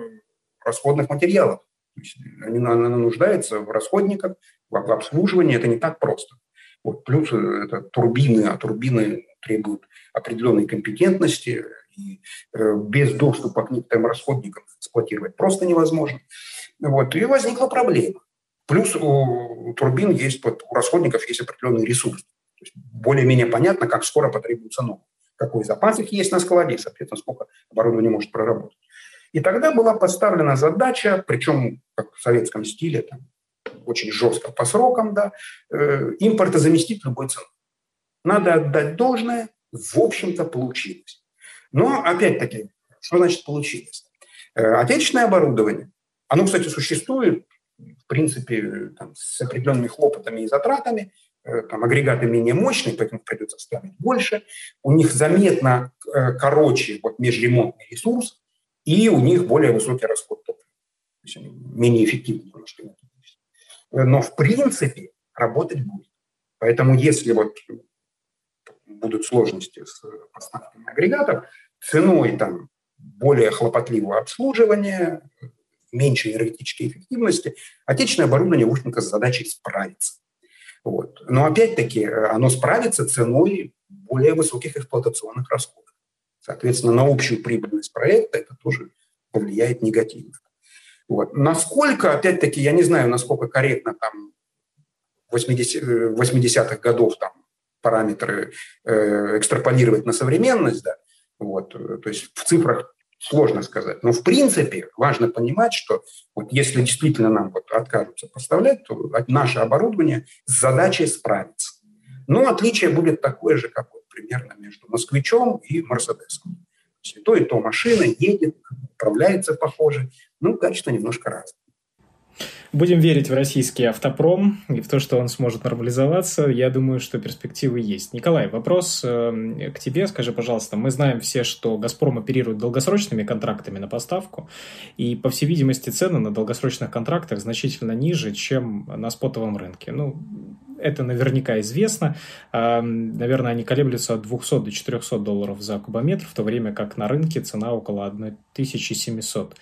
расходных материалов. То есть она нуждается в расходниках, в обслуживании. Это не так просто. Вот, плюс это турбины, а турбины требуют определенной компетентности, и без доступа к некоторым расходникам эксплуатировать просто невозможно. Вот, и возникла проблема. Плюс у турбин есть, у расходников есть определенный ресурс. более-менее понятно, как скоро потребуется новый. Какой запас их есть на складе, соответственно, сколько оборудования может проработать. И тогда была поставлена задача, причем как в советском стиле, там, очень жестко по срокам, да, э, импорта заместить любой ценой. Надо отдать должное, в общем-то, получилось. Но, опять-таки, что значит получилось? Э, отечественное оборудование, оно, кстати, существует, в принципе, там, с определенными хлопотами и затратами, э, там, агрегаты менее мощные, поэтому придется ставить больше. У них заметно короче вот, межремонтный ресурс, и у них более высокий расход топлива. То есть они менее эффективны немножко. Но в принципе работать будет. Поэтому если вот будут сложности с поставками агрегатов, ценой там более хлопотливого обслуживания, меньшей энергетической эффективности, отечественное оборудование, в общем-то, с задачей справится. Вот. Но опять-таки оно справится ценой более высоких эксплуатационных расходов. Соответственно, на общую прибыльность проекта это тоже повлияет негативно. Вот. Насколько, опять-таки, я не знаю, насколько корректно там 80-х э, годов там параметры э, экстраполировать на современность, да, вот, то есть в цифрах сложно сказать. Но в принципе важно понимать, что вот если действительно нам вот откажутся поставлять, то наше оборудование с задачей справится. Но отличие будет такое же, как вот примерно между «Москвичом» и «Мерседесом». И то, и то машина едет, управляется похоже, ну, качество немножко разное. Будем верить в российский автопром и в то, что он сможет нормализоваться. Я думаю, что перспективы есть. Николай, вопрос э, к тебе. Скажи, пожалуйста, мы знаем все, что «Газпром» оперирует долгосрочными контрактами на поставку, и, по всей видимости, цены на долгосрочных контрактах значительно ниже, чем на спотовом рынке. Ну, это наверняка известно. Наверное, они колеблются от 200 до 400 долларов за кубометр, в то время как на рынке цена около 1700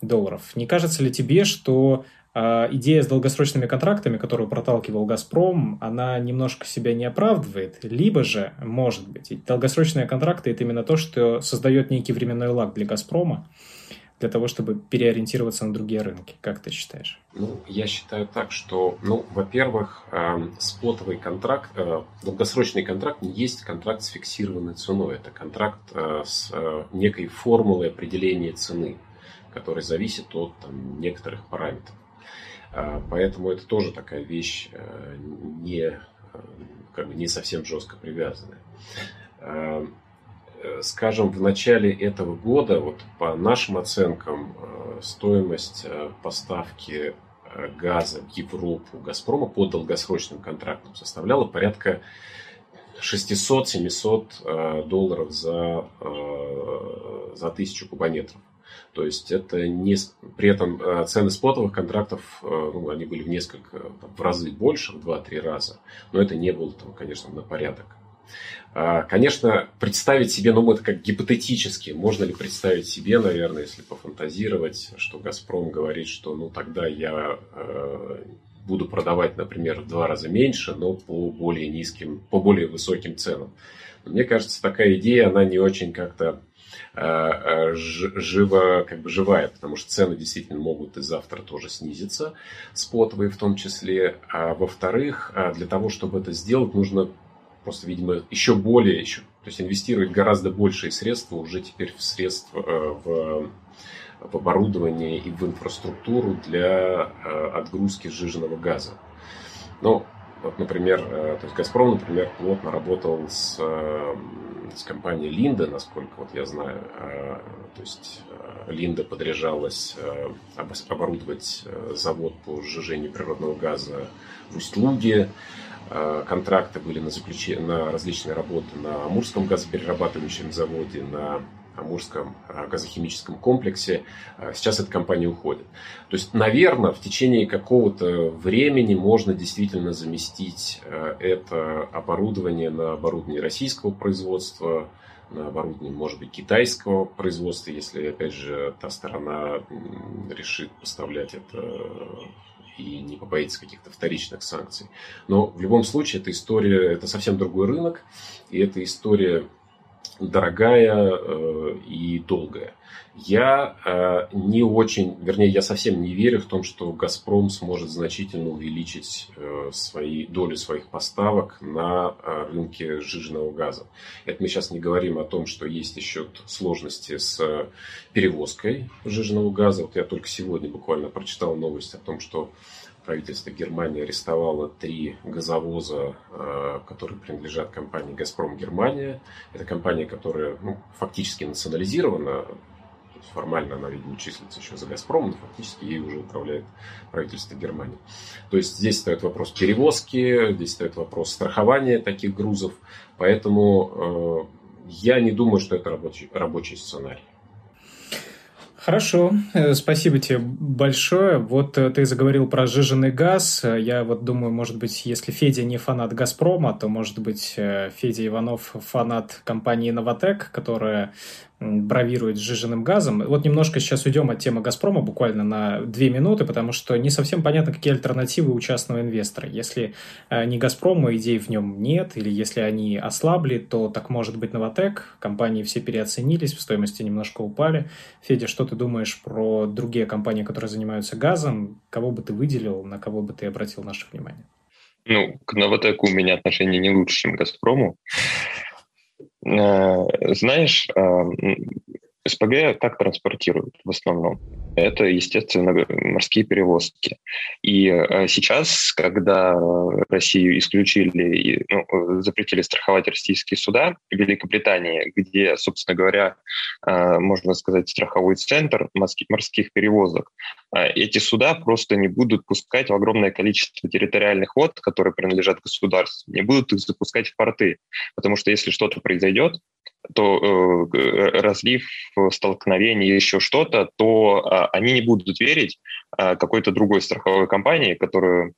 долларов. Не кажется ли тебе, что а, идея с долгосрочными контрактами, которую проталкивал «Газпром», она немножко себя не оправдывает, либо же, может быть, долгосрочные контракты – это именно то, что создает некий временной лаг для «Газпрома», для того, чтобы переориентироваться на другие рынки. Как ты считаешь? Ну, я считаю так, что, ну, во-первых, э, спотовый контракт, э, долгосрочный контракт не есть контракт с фиксированной ценой. Это контракт э, с э, некой формулой определения цены, который зависит от там, некоторых параметров. Э, поэтому это тоже такая вещь э, не, э, как бы не совсем жестко привязанная. Э, скажем, в начале этого года, вот по нашим оценкам, э, стоимость э, поставки газа в Европу Газпрома по долгосрочным контрактам составляла порядка 600-700 долларов за, за тысячу кубометров. То есть это не... При этом цены спотовых контрактов, ну, они были в несколько, в разы больше, в 2-3 раза. Но это не было, там, конечно, на порядок конечно, представить себе, ну, это как гипотетически, можно ли представить себе, наверное, если пофантазировать, что «Газпром» говорит, что, ну, тогда я э, буду продавать, например, в два раза меньше, но по более низким, по более высоким ценам. Мне кажется, такая идея, она не очень как-то э, э, живо, как бы живая, потому что цены действительно могут и завтра тоже снизиться, спотовые в том числе. А во-вторых, для того, чтобы это сделать, нужно просто, видимо, еще более, еще, то есть инвестировать гораздо большие средства уже теперь в средства, э, в, в оборудование и в инфраструктуру для э, отгрузки сжиженного газа. Ну, вот, например, э, то есть Газпром, например, плотно работал с, с компанией Линда, насколько вот я знаю. То есть Линда подряжалась оборудовать завод по сжижению природного газа в Усть-Луге. Э, контракты были на, заключение, на различные работы на Амурском газоперерабатывающем заводе, на Амурском э, газохимическом комплексе. Э, сейчас эта компания уходит. То есть, наверное, в течение какого-то времени можно действительно заместить это оборудование на оборудование российского производства, на оборудование, может быть, китайского производства, если, опять же, та сторона решит поставлять это и не побоится каких-то вторичных санкций. Но в любом случае эта история, это совсем другой рынок, и эта история дорогая э, и долгая. Я э, не очень, вернее, я совсем не верю в том, что «Газпром» сможет значительно увеличить э, свои, долю своих поставок на э, рынке сжиженного газа. Это мы сейчас не говорим о том, что есть еще сложности с перевозкой сжиженного газа. Вот я только сегодня буквально прочитал новость о том, что правительство Германии арестовало три газовоза, э, которые принадлежат компании «Газпром Германия». Это компания, которая ну, фактически национализирована, формально она, видимо, числится еще за «Газпром», но фактически ей уже управляет правительство Германии. То есть здесь стоит вопрос перевозки, здесь стоит вопрос страхования таких грузов, поэтому э, я не думаю, что это рабочий, рабочий сценарий. Хорошо, э, спасибо тебе большое. Вот э, ты заговорил про сжиженный газ. Я вот думаю, может быть, если Федя не фанат «Газпрома», то, может быть, э, Федя Иванов фанат компании «Новотек», которая бравирует сжиженным газом. Вот немножко сейчас уйдем от темы «Газпрома» буквально на две минуты, потому что не совсем понятно, какие альтернативы у частного инвестора. Если э, не «Газпрома», идей в нем нет, или если они ослабли, то так может быть «Новотек». Компании все переоценились, в стоимости немножко упали. Федя, что ты думаешь про другие компании, которые занимаются газом? Кого бы ты выделил, на кого бы ты обратил наше внимание? Ну, к «Новотеку» у меня отношение не лучше, чем к «Газпрому». Э, знаешь, э, СПГ так транспортируют в основном. Это, естественно, морские перевозки. И э, сейчас, когда Россию исключили, ну, запретили страховать российские суда, в Великобритании, где, собственно говоря, можно сказать, страховой центр морских перевозок, эти суда просто не будут пускать в огромное количество территориальных вод, которые принадлежат государству, не будут их запускать в порты. Потому что если что-то произойдет, то э, разлив, столкновение, еще что-то, то э, они не будут верить э, какой-то другой страховой компании, которую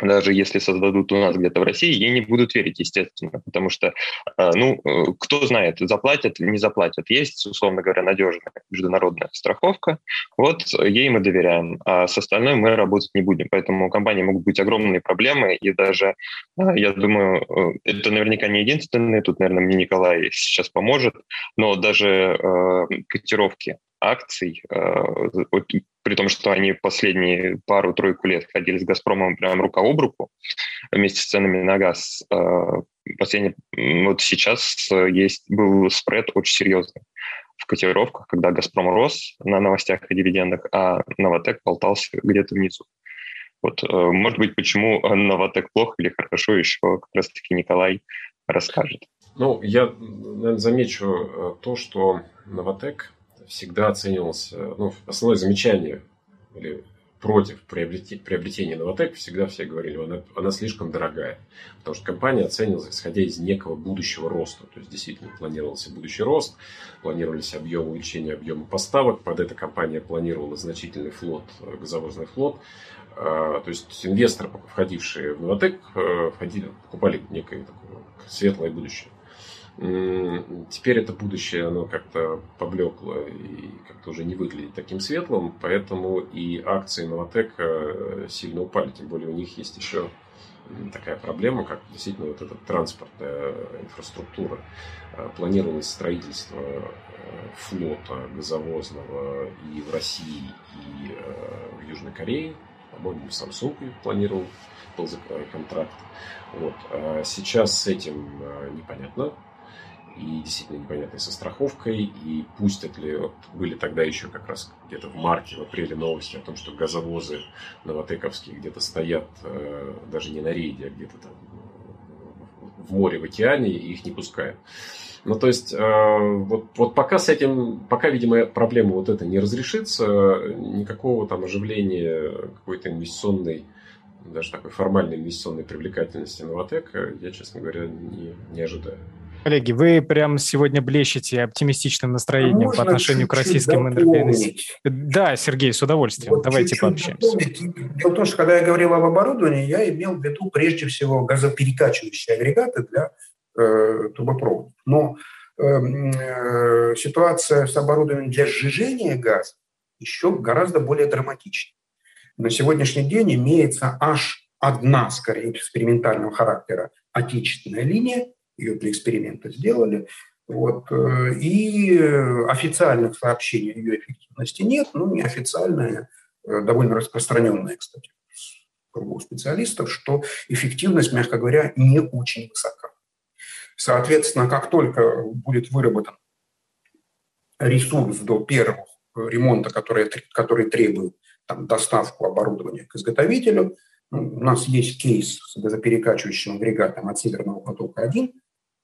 даже если создадут у нас где-то в России, ей не будут верить, естественно, потому что, э, ну, э, кто знает, заплатят не заплатят. Есть, условно говоря, надежная международная страховка, вот ей мы доверяем, а с остальной мы работать не будем. Поэтому у компании могут быть огромные проблемы, и даже, э, я думаю, это наверняка не единственное, тут, наверное, мне Николай сейчас поможет, но даже котировки акций, при том, что они последние пару-тройку лет ходили с «Газпромом» прям рука об руку вместе с ценами на газ. Э, последний, вот сейчас есть, был спред очень серьезный в котировках, когда «Газпром» рос на новостях и дивидендах, а «Новотек» болтался где-то внизу. Вот, э, может быть, почему «Новотек» плохо или хорошо, еще как раз-таки Николай расскажет. Ну, я наверное, замечу э, то, что «Новотек» всегда оценивался, ну, основное замечание или против приобретения Новотек всегда все говорили, она, она слишком дорогая. Потому что компания оценивалась, исходя из некого будущего роста. То есть, действительно, планировался будущий рост, планировались объемы увеличения объема поставок. Под это компания планировала значительный флот, газовозный флот. А, то есть, инвесторы, входившие в Новотек, э, входили, покупали некое такое светлое будущее. Теперь это будущее, оно как-то поблекло и как-то уже не выглядит таким светлым, поэтому и акции Новотека э, сильно упали. Тем более у них есть еще такая проблема, как действительно вот эта транспортная инфраструктура. Э, планировалось строительство э, флота газовозного и в России, и в Южной Корее. По-моему, Samsung планировал, был контракт. Вот. А сейчас с этим непонятно, и действительно непонятной со страховкой, и пустят ли, вот были тогда еще как раз где-то в марте, в апреле новости о том, что газовозы новотековские где-то стоят э, даже не на рейде, а где-то там в море, в океане, и их не пускают. Ну, то есть, э, вот, вот пока с этим, пока, видимо, проблема вот эта не разрешится, никакого там оживления какой-то инвестиционной, даже такой формальной инвестиционной привлекательности Новотека я, честно говоря, не, не ожидаю. Коллеги, вы прям сегодня блещете оптимистичным настроением Можно по отношению к российским энергоинвестициям. Да, Сергей, с удовольствием. Вот Давайте пообщаемся. Дело в том, что когда я говорил об оборудовании, я имел в виду прежде всего газоперекачивающие агрегаты для э, трубопроводов. Но эм, э, ситуация с оборудованием для сжижения газа еще гораздо более драматична. На сегодняшний день имеется аж одна, скорее, экспериментального характера отечественная линия, ее для эксперимента сделали, Вот. Э, и официальных сообщений о ее эффективности нет, но неофициальные, э, довольно распространенные, кстати, кругу специалистов, что эффективность, мягко говоря, не очень высока. Соответственно, как только будет выработан ресурс до первого ремонта, который, который требует там, доставку оборудования к изготовителю, ну, у нас есть кейс с газоперекачивающим агрегатом от Северного потока-1,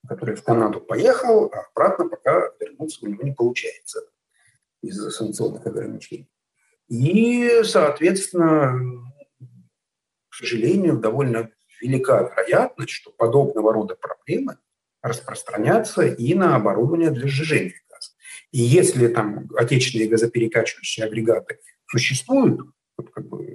который в Канаду поехал, а обратно пока вернуться у него не получается из-за санкционных ограничений. И, соответственно, к сожалению, довольно велика вероятность, что подобного рода проблемы распространятся и на оборудование для сжижения газа. И если там отечественные газоперекачивающие агрегаты существуют, вот как бы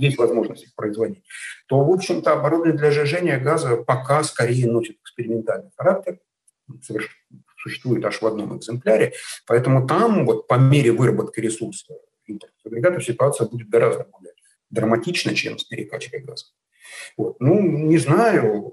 есть возможность их производить, то, в общем-то, оборудование для сжижения газа пока скорее носит экспериментальный характер, существует аж в одном экземпляре, поэтому там вот по мере выработки ресурса агрегатов ситуация будет гораздо более драматична, чем с перекачкой газа. Вот. Ну, не знаю,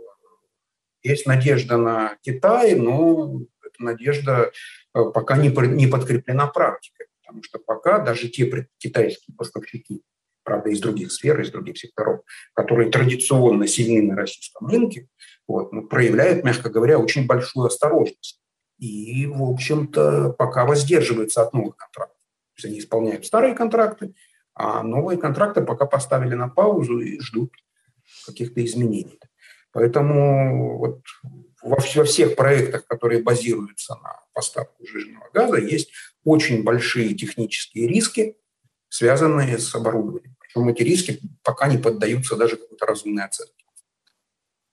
есть надежда на Китай, но эта надежда э, пока не, не подкреплена практикой, потому что пока даже те китайские поставщики, правда, из других сфер, из других секторов, которые традиционно сильны на российском рынке, вот, ну, проявляют, мягко говоря, очень большую осторожность. И, в общем-то, пока воздерживаются от новых контрактов. То есть они исполняют старые контракты, а новые контракты пока поставили на паузу и ждут каких-то изменений. Поэтому вот во, во всех проектах, которые базируются на поставку сжиженного газа, есть очень большие технические риски, связанные с оборудованием. Причем эти риски пока не поддаются даже какой-то разумной оценке.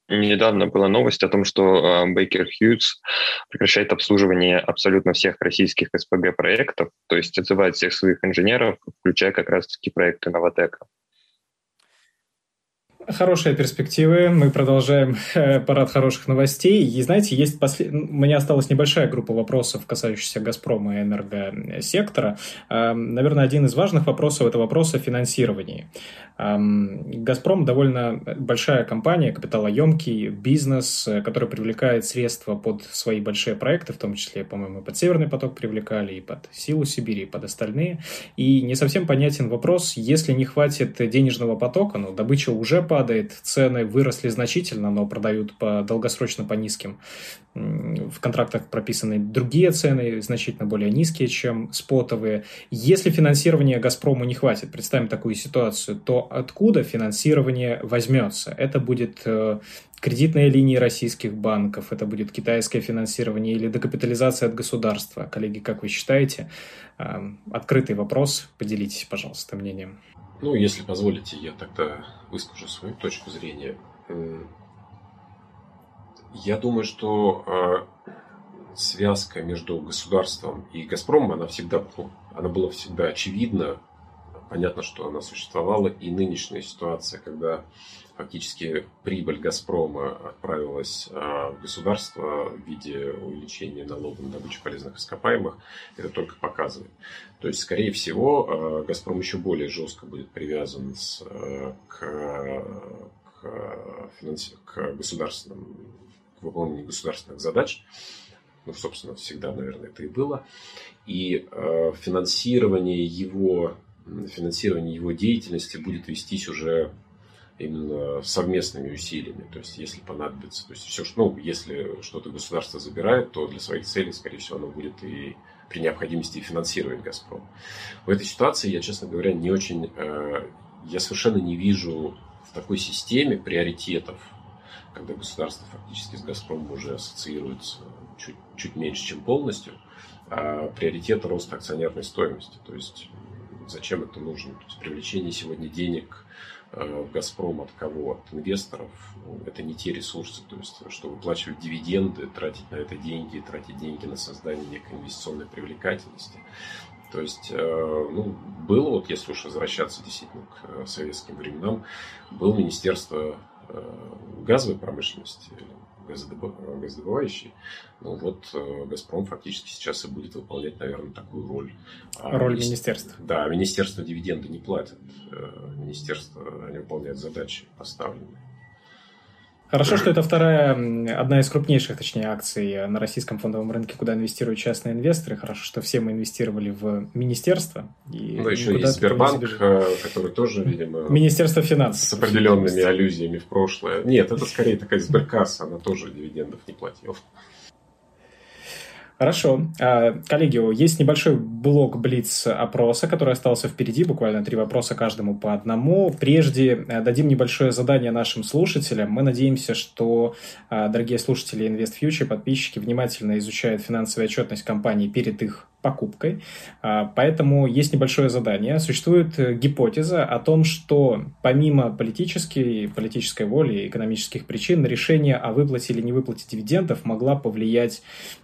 Недавно была новость о том, что Baker Hughes прекращает обслуживание абсолютно всех российских СПГ проектов, то есть отзывает всех своих инженеров, включая как раз-таки проекты Новотека. Хорошие перспективы. Мы продолжаем э, парад хороших новостей. И знаете, есть послед... у меня осталась небольшая группа вопросов, касающихся Газпрома и энергосектора. Наверное, один из важных вопросов – это вопрос о финансировании. Газпром довольно большая компания, капиталоемкий бизнес, э, который привлекает средства под свои большие проекты, в том числе, по-моему, под Северный поток привлекали, и под Силу Сибири, и под остальные. И не совсем понятен вопрос, если не хватит денежного потока, ну, добыча уже падает, цены выросли значительно, но продают по долгосрочно по низким. В контрактах прописаны другие цены, значительно более низкие, чем спотовые. Если финансирования Газпрому не хватит, представим такую ситуацию, то откуда финансирование возьмется. Это будет э, кредитные линии российских банков, это будет китайское финансирование или декапитализация от государства. Коллеги, как вы считаете? Э, открытый вопрос, поделитесь, пожалуйста, мнением. Ну, если позволите, я тогда выскажу свою точку зрения. Я думаю, что э, связка между государством и Газпромом, она всегда, она была всегда очевидна понятно, что она существовала, и нынешняя ситуация, когда фактически прибыль «Газпрома» отправилась а, в государство в виде увеличения налога на добычу полезных ископаемых, это только показывает. То есть, скорее всего, а, «Газпром» еще более жестко будет привязан с, к, к, финанси... к государственным, к выполнению государственных задач. Ну, собственно, всегда, наверное, это и было. И финансирование его финансирование его деятельности будет вестись уже именно совместными усилиями. То есть, если понадобится, то есть все, ну, если что-то государство забирает, то для своих целей, скорее всего, оно будет и при необходимости финансировать Газпром. В этой ситуации я, честно говоря, не очень, э, я совершенно не вижу в такой системе приоритетов, когда государство фактически с Газпромом уже ассоциируется чуть, чуть меньше, чем полностью, а приоритета роста акционерной стоимости. То есть Зачем это нужно? То есть привлечение сегодня денег э, в «Газпром» от кого? От инвесторов. Ну, это не те ресурсы, то есть, что выплачивать дивиденды, тратить на это деньги, тратить деньги на создание некой инвестиционной привлекательности. То есть, э, ну, было, вот если уж возвращаться действительно к э, советским временам, было Министерство газовой промышленности, газодобывающий. Ну вот э, Газпром фактически сейчас и будет выполнять, наверное, такую роль. А роль министер... министерства. Да, министерство дивиденды не платит. Э, министерство, они выполняют задачи поставленные. Хорошо, что это вторая, одна из крупнейших, точнее, акций на российском фондовом рынке, куда инвестируют частные инвесторы. Хорошо, что все мы инвестировали в министерство. И ну, еще есть Сбербанк, э, который тоже, видимо... Министерство финансов. С определенными аллюзиями в прошлое. Нет, это скорее такая сберкасса, она тоже дивидендов не платила. Хорошо. А, коллеги, есть небольшой блок Блиц опроса, который остался впереди, буквально три вопроса каждому по одному. Прежде э, дадим небольшое задание нашим слушателям. Мы надеемся, что а, дорогие слушатели InvestFuture, подписчики внимательно изучают финансовую отчетность компании перед их покупкой. А, поэтому есть небольшое задание. Существует э, гипотеза о том, что помимо политической, политической воли и экономических причин, решение о выплате или не выплате дивидендов могла повлиять,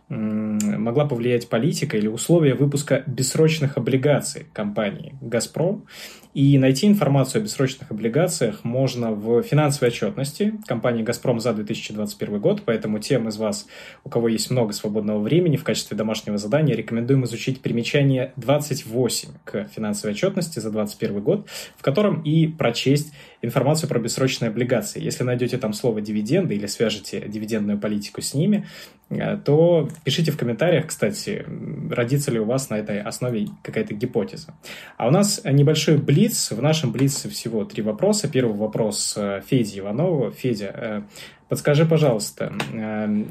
могла повлиять политика или условия выпуска бессрочных облигаций компании «Газпром». И найти информацию о бессрочных облигациях можно в финансовой отчетности. Компании «Газпром» за 2021 год, поэтому тем из вас, у кого есть много свободного времени, в качестве домашнего задания рекомендуем изучить примечание 28 к финансовой отчетности за 2021 год, в котором и прочесть информацию про бессрочные облигации. Если найдете там слово «дивиденды» или свяжете дивидендную политику с ними, э, то пишите в комментариях, кстати, родится ли у вас на этой основе какая-то гипотеза. А у нас небольшой блиц. В нашем блице всего три вопроса. Первый вопрос э, Феди Иванову. Федя, э, подскажи, пожалуйста,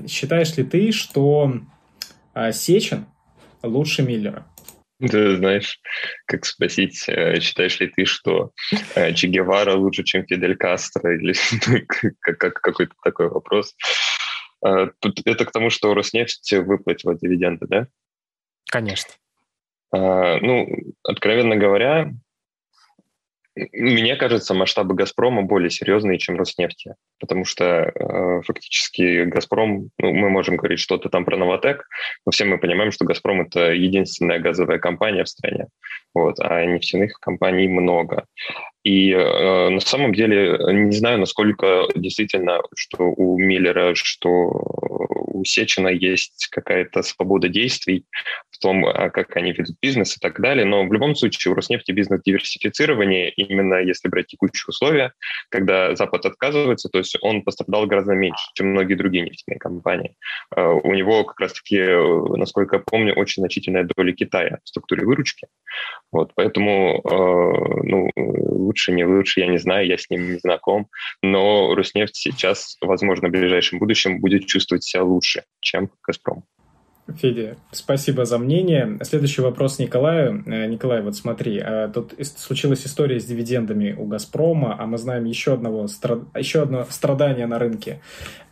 считаешь ли ты, что Сечин лучше Миллера? Ты знаешь, как спросить, э, считаешь ли ты, что э, Че Гевара лучше, чем Фидель Кастро, или как, как, какой-то такой вопрос. Э, это к тому, что Роснефть выплатила дивиденды, да? Конечно. Ну, откровенно говоря, мне кажется, масштабы «Газпрома» более серьезные, чем «Роснефти», потому что э, фактически «Газпром», ну, мы можем говорить что-то там про «Новотек», но все мы понимаем, что «Газпром» — это единственная газовая компания в стране, вот, а нефтяных компаний много. И э, на самом деле не знаю, насколько действительно, что у Миллера, что у Сечина есть какая-то свобода действий в том, а, как они ведут бизнес и так далее. Но в любом случае у Роснефти бизнес диверсифицирование, именно если брать текущие условия, когда Запад отказывается, то есть он пострадал гораздо меньше, чем многие другие нефтяные компании. Э, у него как раз-таки, насколько я помню, очень значительная доля Китая в структуре выручки. Вот, поэтому э, ну, лучше, не лучше, я не знаю, я с ним не знаком, но Роснефть сейчас, возможно, в ближайшем будущем будет чувствовать себя лучше, чем «Газпром». Федя, спасибо за мнение. Следующий вопрос Николаю. Э, Николай, вот смотри, э, тут случилась история с дивидендами у «Газпрома», а мы знаем еще, одного, еще одно страдание на рынке.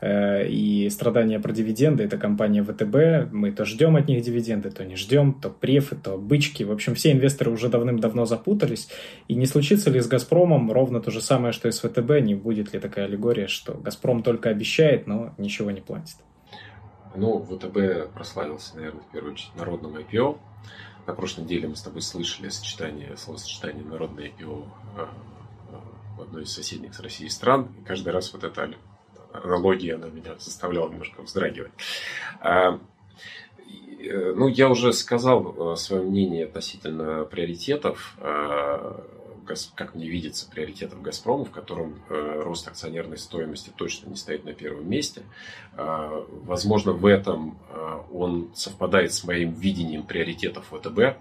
Э, и страдание про дивиденды – это компания ВТБ. Мы то ждем от них дивиденды, то не ждем, то префы, то бычки. В общем, все инвесторы уже давным-давно запутались. И не случится ли с «Газпромом» ровно то же самое, что и с ВТБ? Не будет ли такая аллегория, что «Газпром» только обещает, но ничего не платит? Ну, ВТБ прославился, наверное, в первую очередь народным IPO. На прошлой неделе мы с тобой слышали сочетание, словосочетание народное IPO э, э, в одной из соседних с Россией стран. И каждый раз вот эта аналогия, она меня заставляла немножко вздрагивать. А, э, ну, я уже сказал свое мнение относительно приоритетов как мне видится, приоритетов «Газпрома», в котором э, рост акционерной стоимости точно не стоит на первом месте. Э, возможно, в этом э, он совпадает с моим видением приоритетов ВТБ,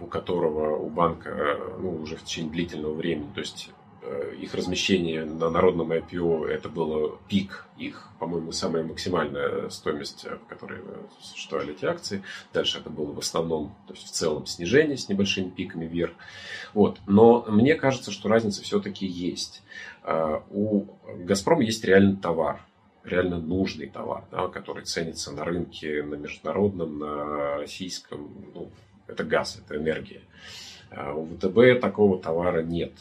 у которого у банка ну, уже в течение длительного времени, то есть их размещение на народном IPO это было пик их, по-моему, самая максимальная стоимость, в которой существовали эти акции. Дальше это было в основном, то есть в целом снижение с небольшими пиками вверх. Вот. Но мне кажется, что разница все-таки есть. Э, у Газпрома есть реальный товар, реально нужный товар, да, который ценится на рынке, на международном, на российском. Ну, это газ, это энергия. У ВТБ такого товара нет.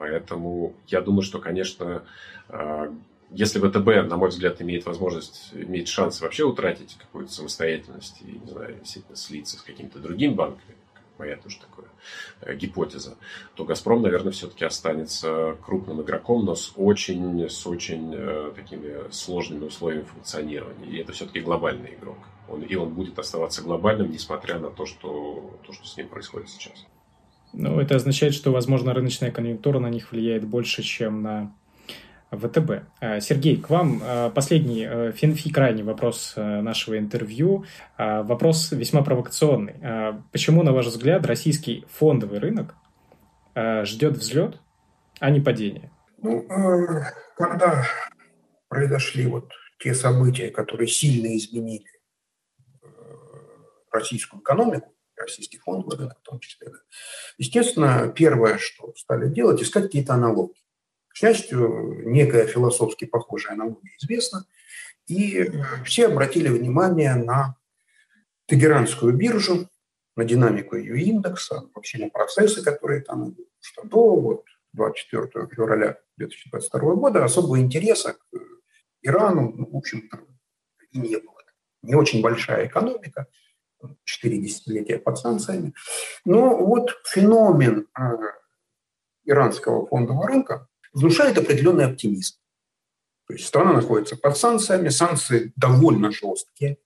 Поэтому я думаю, что, конечно, э, если ВТБ, на мой взгляд, имеет возможность, имеет шанс вообще утратить какую-то самостоятельность и, не знаю, слиться с какими-то другими банками, моя тоже такая э, гипотеза, то «Газпром», наверное, все-таки останется крупным игроком, но с очень, с очень э, такими сложными условиями функционирования. И это все-таки глобальный игрок. Он, и он будет оставаться глобальным, несмотря на то, что, то, что с ним происходит сейчас. Ну, это означает, что, возможно, рыночная конъюнктура на них влияет больше, чем на ВТБ. Сергей, к вам последний финфи крайний вопрос нашего интервью. Вопрос весьма провокационный. Почему, на ваш взгляд, российский фондовый рынок ждет взлет, а не падение? Ну, когда произошли вот те события, которые сильно изменили российскую экономику, российский фондовый рынок в том числе. Да. Естественно, первое, что стали делать, искать какие-то аналогии. К счастью, некая философски похожая аналогия известна, и все обратили внимание на Тегеранскую биржу, на динамику ее индекса, вообще на процессы, которые там идут, что до вот, 24 февраля 2022 года особого интереса к Ирану, ну, в общем-то, и не было. Не очень большая экономика, 4 десятилетия под санкциями. Но вот феномен э, иранского фондового рынка внушает определенный оптимизм. То есть страна находится под санкциями, санкции довольно жесткие,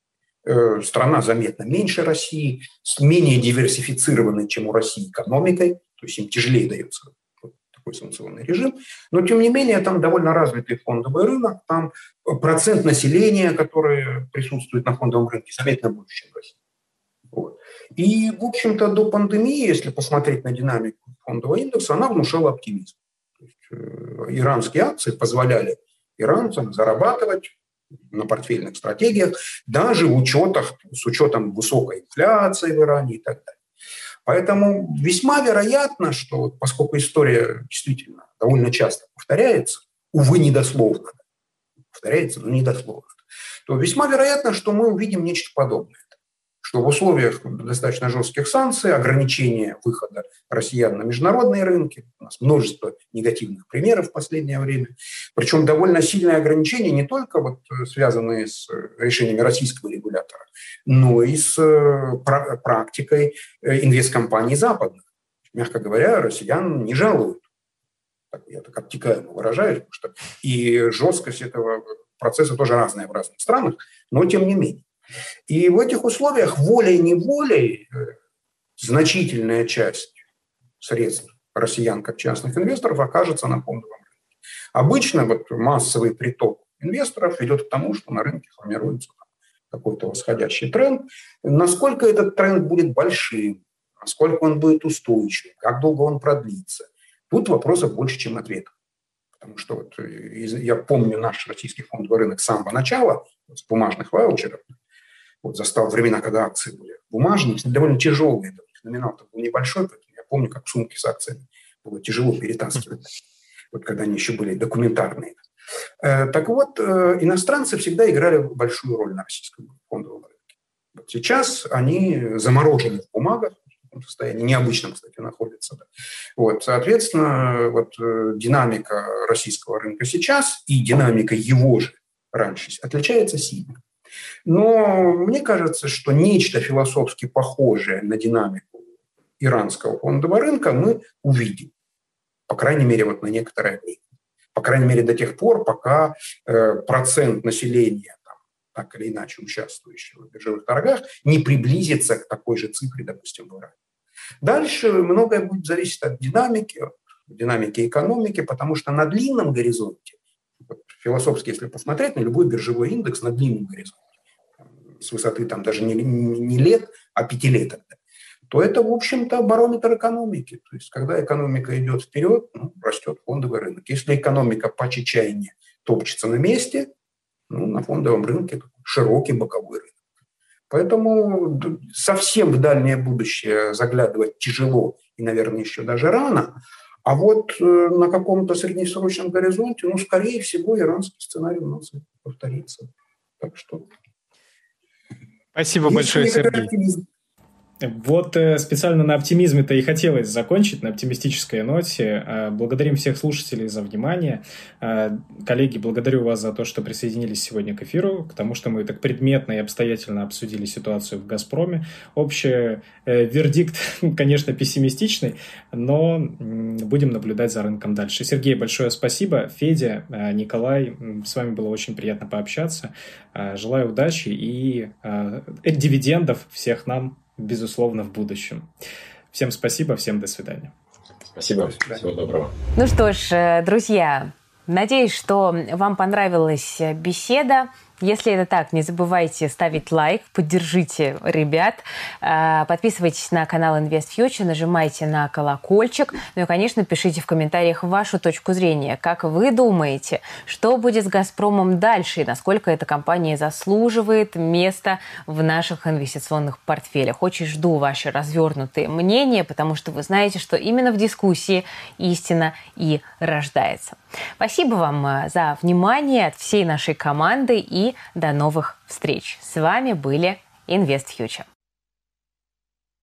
э, страна заметно меньше России, менее диверсифицированной, чем у России, экономикой, то есть им тяжелее дается такой санкционный режим. Но, тем не менее, там довольно развитый фондовый рынок, там процент населения, которое присутствует на фондовом рынке, заметно больше, чем в России. Вот. И, в общем-то, до пандемии, если посмотреть на динамику фондового индекса, она внушала оптимизм. То есть, э, иранские акции позволяли иранцам зарабатывать на портфельных стратегиях, даже в учетах, с учетом высокой инфляции в Иране и так далее. Поэтому весьма вероятно, что поскольку история действительно довольно часто повторяется, увы, недословно, повторяется, но недословно, то весьма вероятно, что мы увидим нечто подобное что в условиях достаточно жестких санкций, ограничения выхода россиян на международные рынки, у нас множество негативных примеров в последнее время, причем довольно сильные ограничения не только вот связанные с решениями российского регулятора, но и с э, практикой э, инвесткомпаний западных. Мягко говоря, россиян не жалуют. Я так обтекаемо выражаюсь, потому что и жесткость этого процесса тоже разная в разных странах, но тем не менее. И в этих условиях волей-неволей э, значительная часть средств россиян как частных инвесторов окажется на фондовом рынке. Обычно вот массовый приток инвесторов ведет к тому, что на рынке формируется какой-то восходящий тренд. Насколько этот тренд будет большим, насколько он будет устойчивым, как долго он продлится. Тут вопросов больше, чем ответов. Потому что вот я помню наш российский фондовый рынок с самого начала, с бумажных ваучеров, вот застал времена, когда акции были бумажные, довольно тяжелые. Номинал был небольшой, поэтому я помню, как сумки с акциями было тяжело перетаскивать, вот когда они еще были документарные. Э, так вот, э, иностранцы всегда играли большую роль на российском фондовом рынке. Вот сейчас они заморожены в бумагах, в состоянии необычном, кстати, находятся. Да. Вот, соответственно, вот э, динамика российского рынка сейчас и динамика его же раньше отличается сильно. Но мне кажется, что нечто философски похожее на динамику иранского фондового рынка мы увидим. По крайней мере, вот на некоторое время. По крайней мере, до тех пор, пока э, процент населения, так или иначе участвующего в биржевых торгах, не приблизится к такой же цифре, допустим, в Иране. Дальше многое будет зависеть от динамики, от динамики экономики, потому что на длинном горизонте, философски, если посмотреть на любой биржевой индекс на длинном горизонте, с высоты там даже не, не лет, а пятилеток, то это, в общем-то, барометр экономики. То есть, когда экономика идет вперед, ну, растет фондовый рынок. Если экономика по чечайне топчется на месте, ну, на фондовом рынке широкий боковой рынок. Поэтому совсем в дальнее будущее заглядывать тяжело и, наверное, еще даже рано. А вот э, на каком-то среднесрочном горизонте, ну, скорее всего, иранский сценарий у нас повторится. Так что Спасибо Есть большое, Сергей. Вот э, специально на оптимизме-то и хотелось закончить, на оптимистической ноте. Э, благодарим всех слушателей за внимание. Э, коллеги, благодарю вас за то, что присоединились сегодня к эфиру, к тому, что мы так предметно и обстоятельно обсудили ситуацию в «Газпроме». Общий вердикт, конечно, пессимистичный, но будем наблюдать за рынком дальше. Сергей, большое спасибо. Федя, Николай, с вами было очень приятно пообщаться. Желаю удачи и дивидендов всех нам безусловно, в будущем. Всем спасибо, всем до свидания. Спасибо, всего доброго. Ну что ж, э, друзья, Надеюсь, что вам понравилась беседа. Если это так, не забывайте ставить лайк, поддержите ребят, а, подписывайтесь на канал Invest Future, нажимайте на колокольчик, ну и, конечно, пишите в комментариях вашу точку зрения. Как вы думаете, что будет с «Газпромом» дальше и насколько эта компания заслуживает места в наших инвестиционных портфелях? Очень жду ваши развернутые мнения, потому что вы знаете, что именно в дискуссии истина и рождается. Спасибо вам а, за внимание от всей нашей команды и до новых встреч. С вами были Invest Future.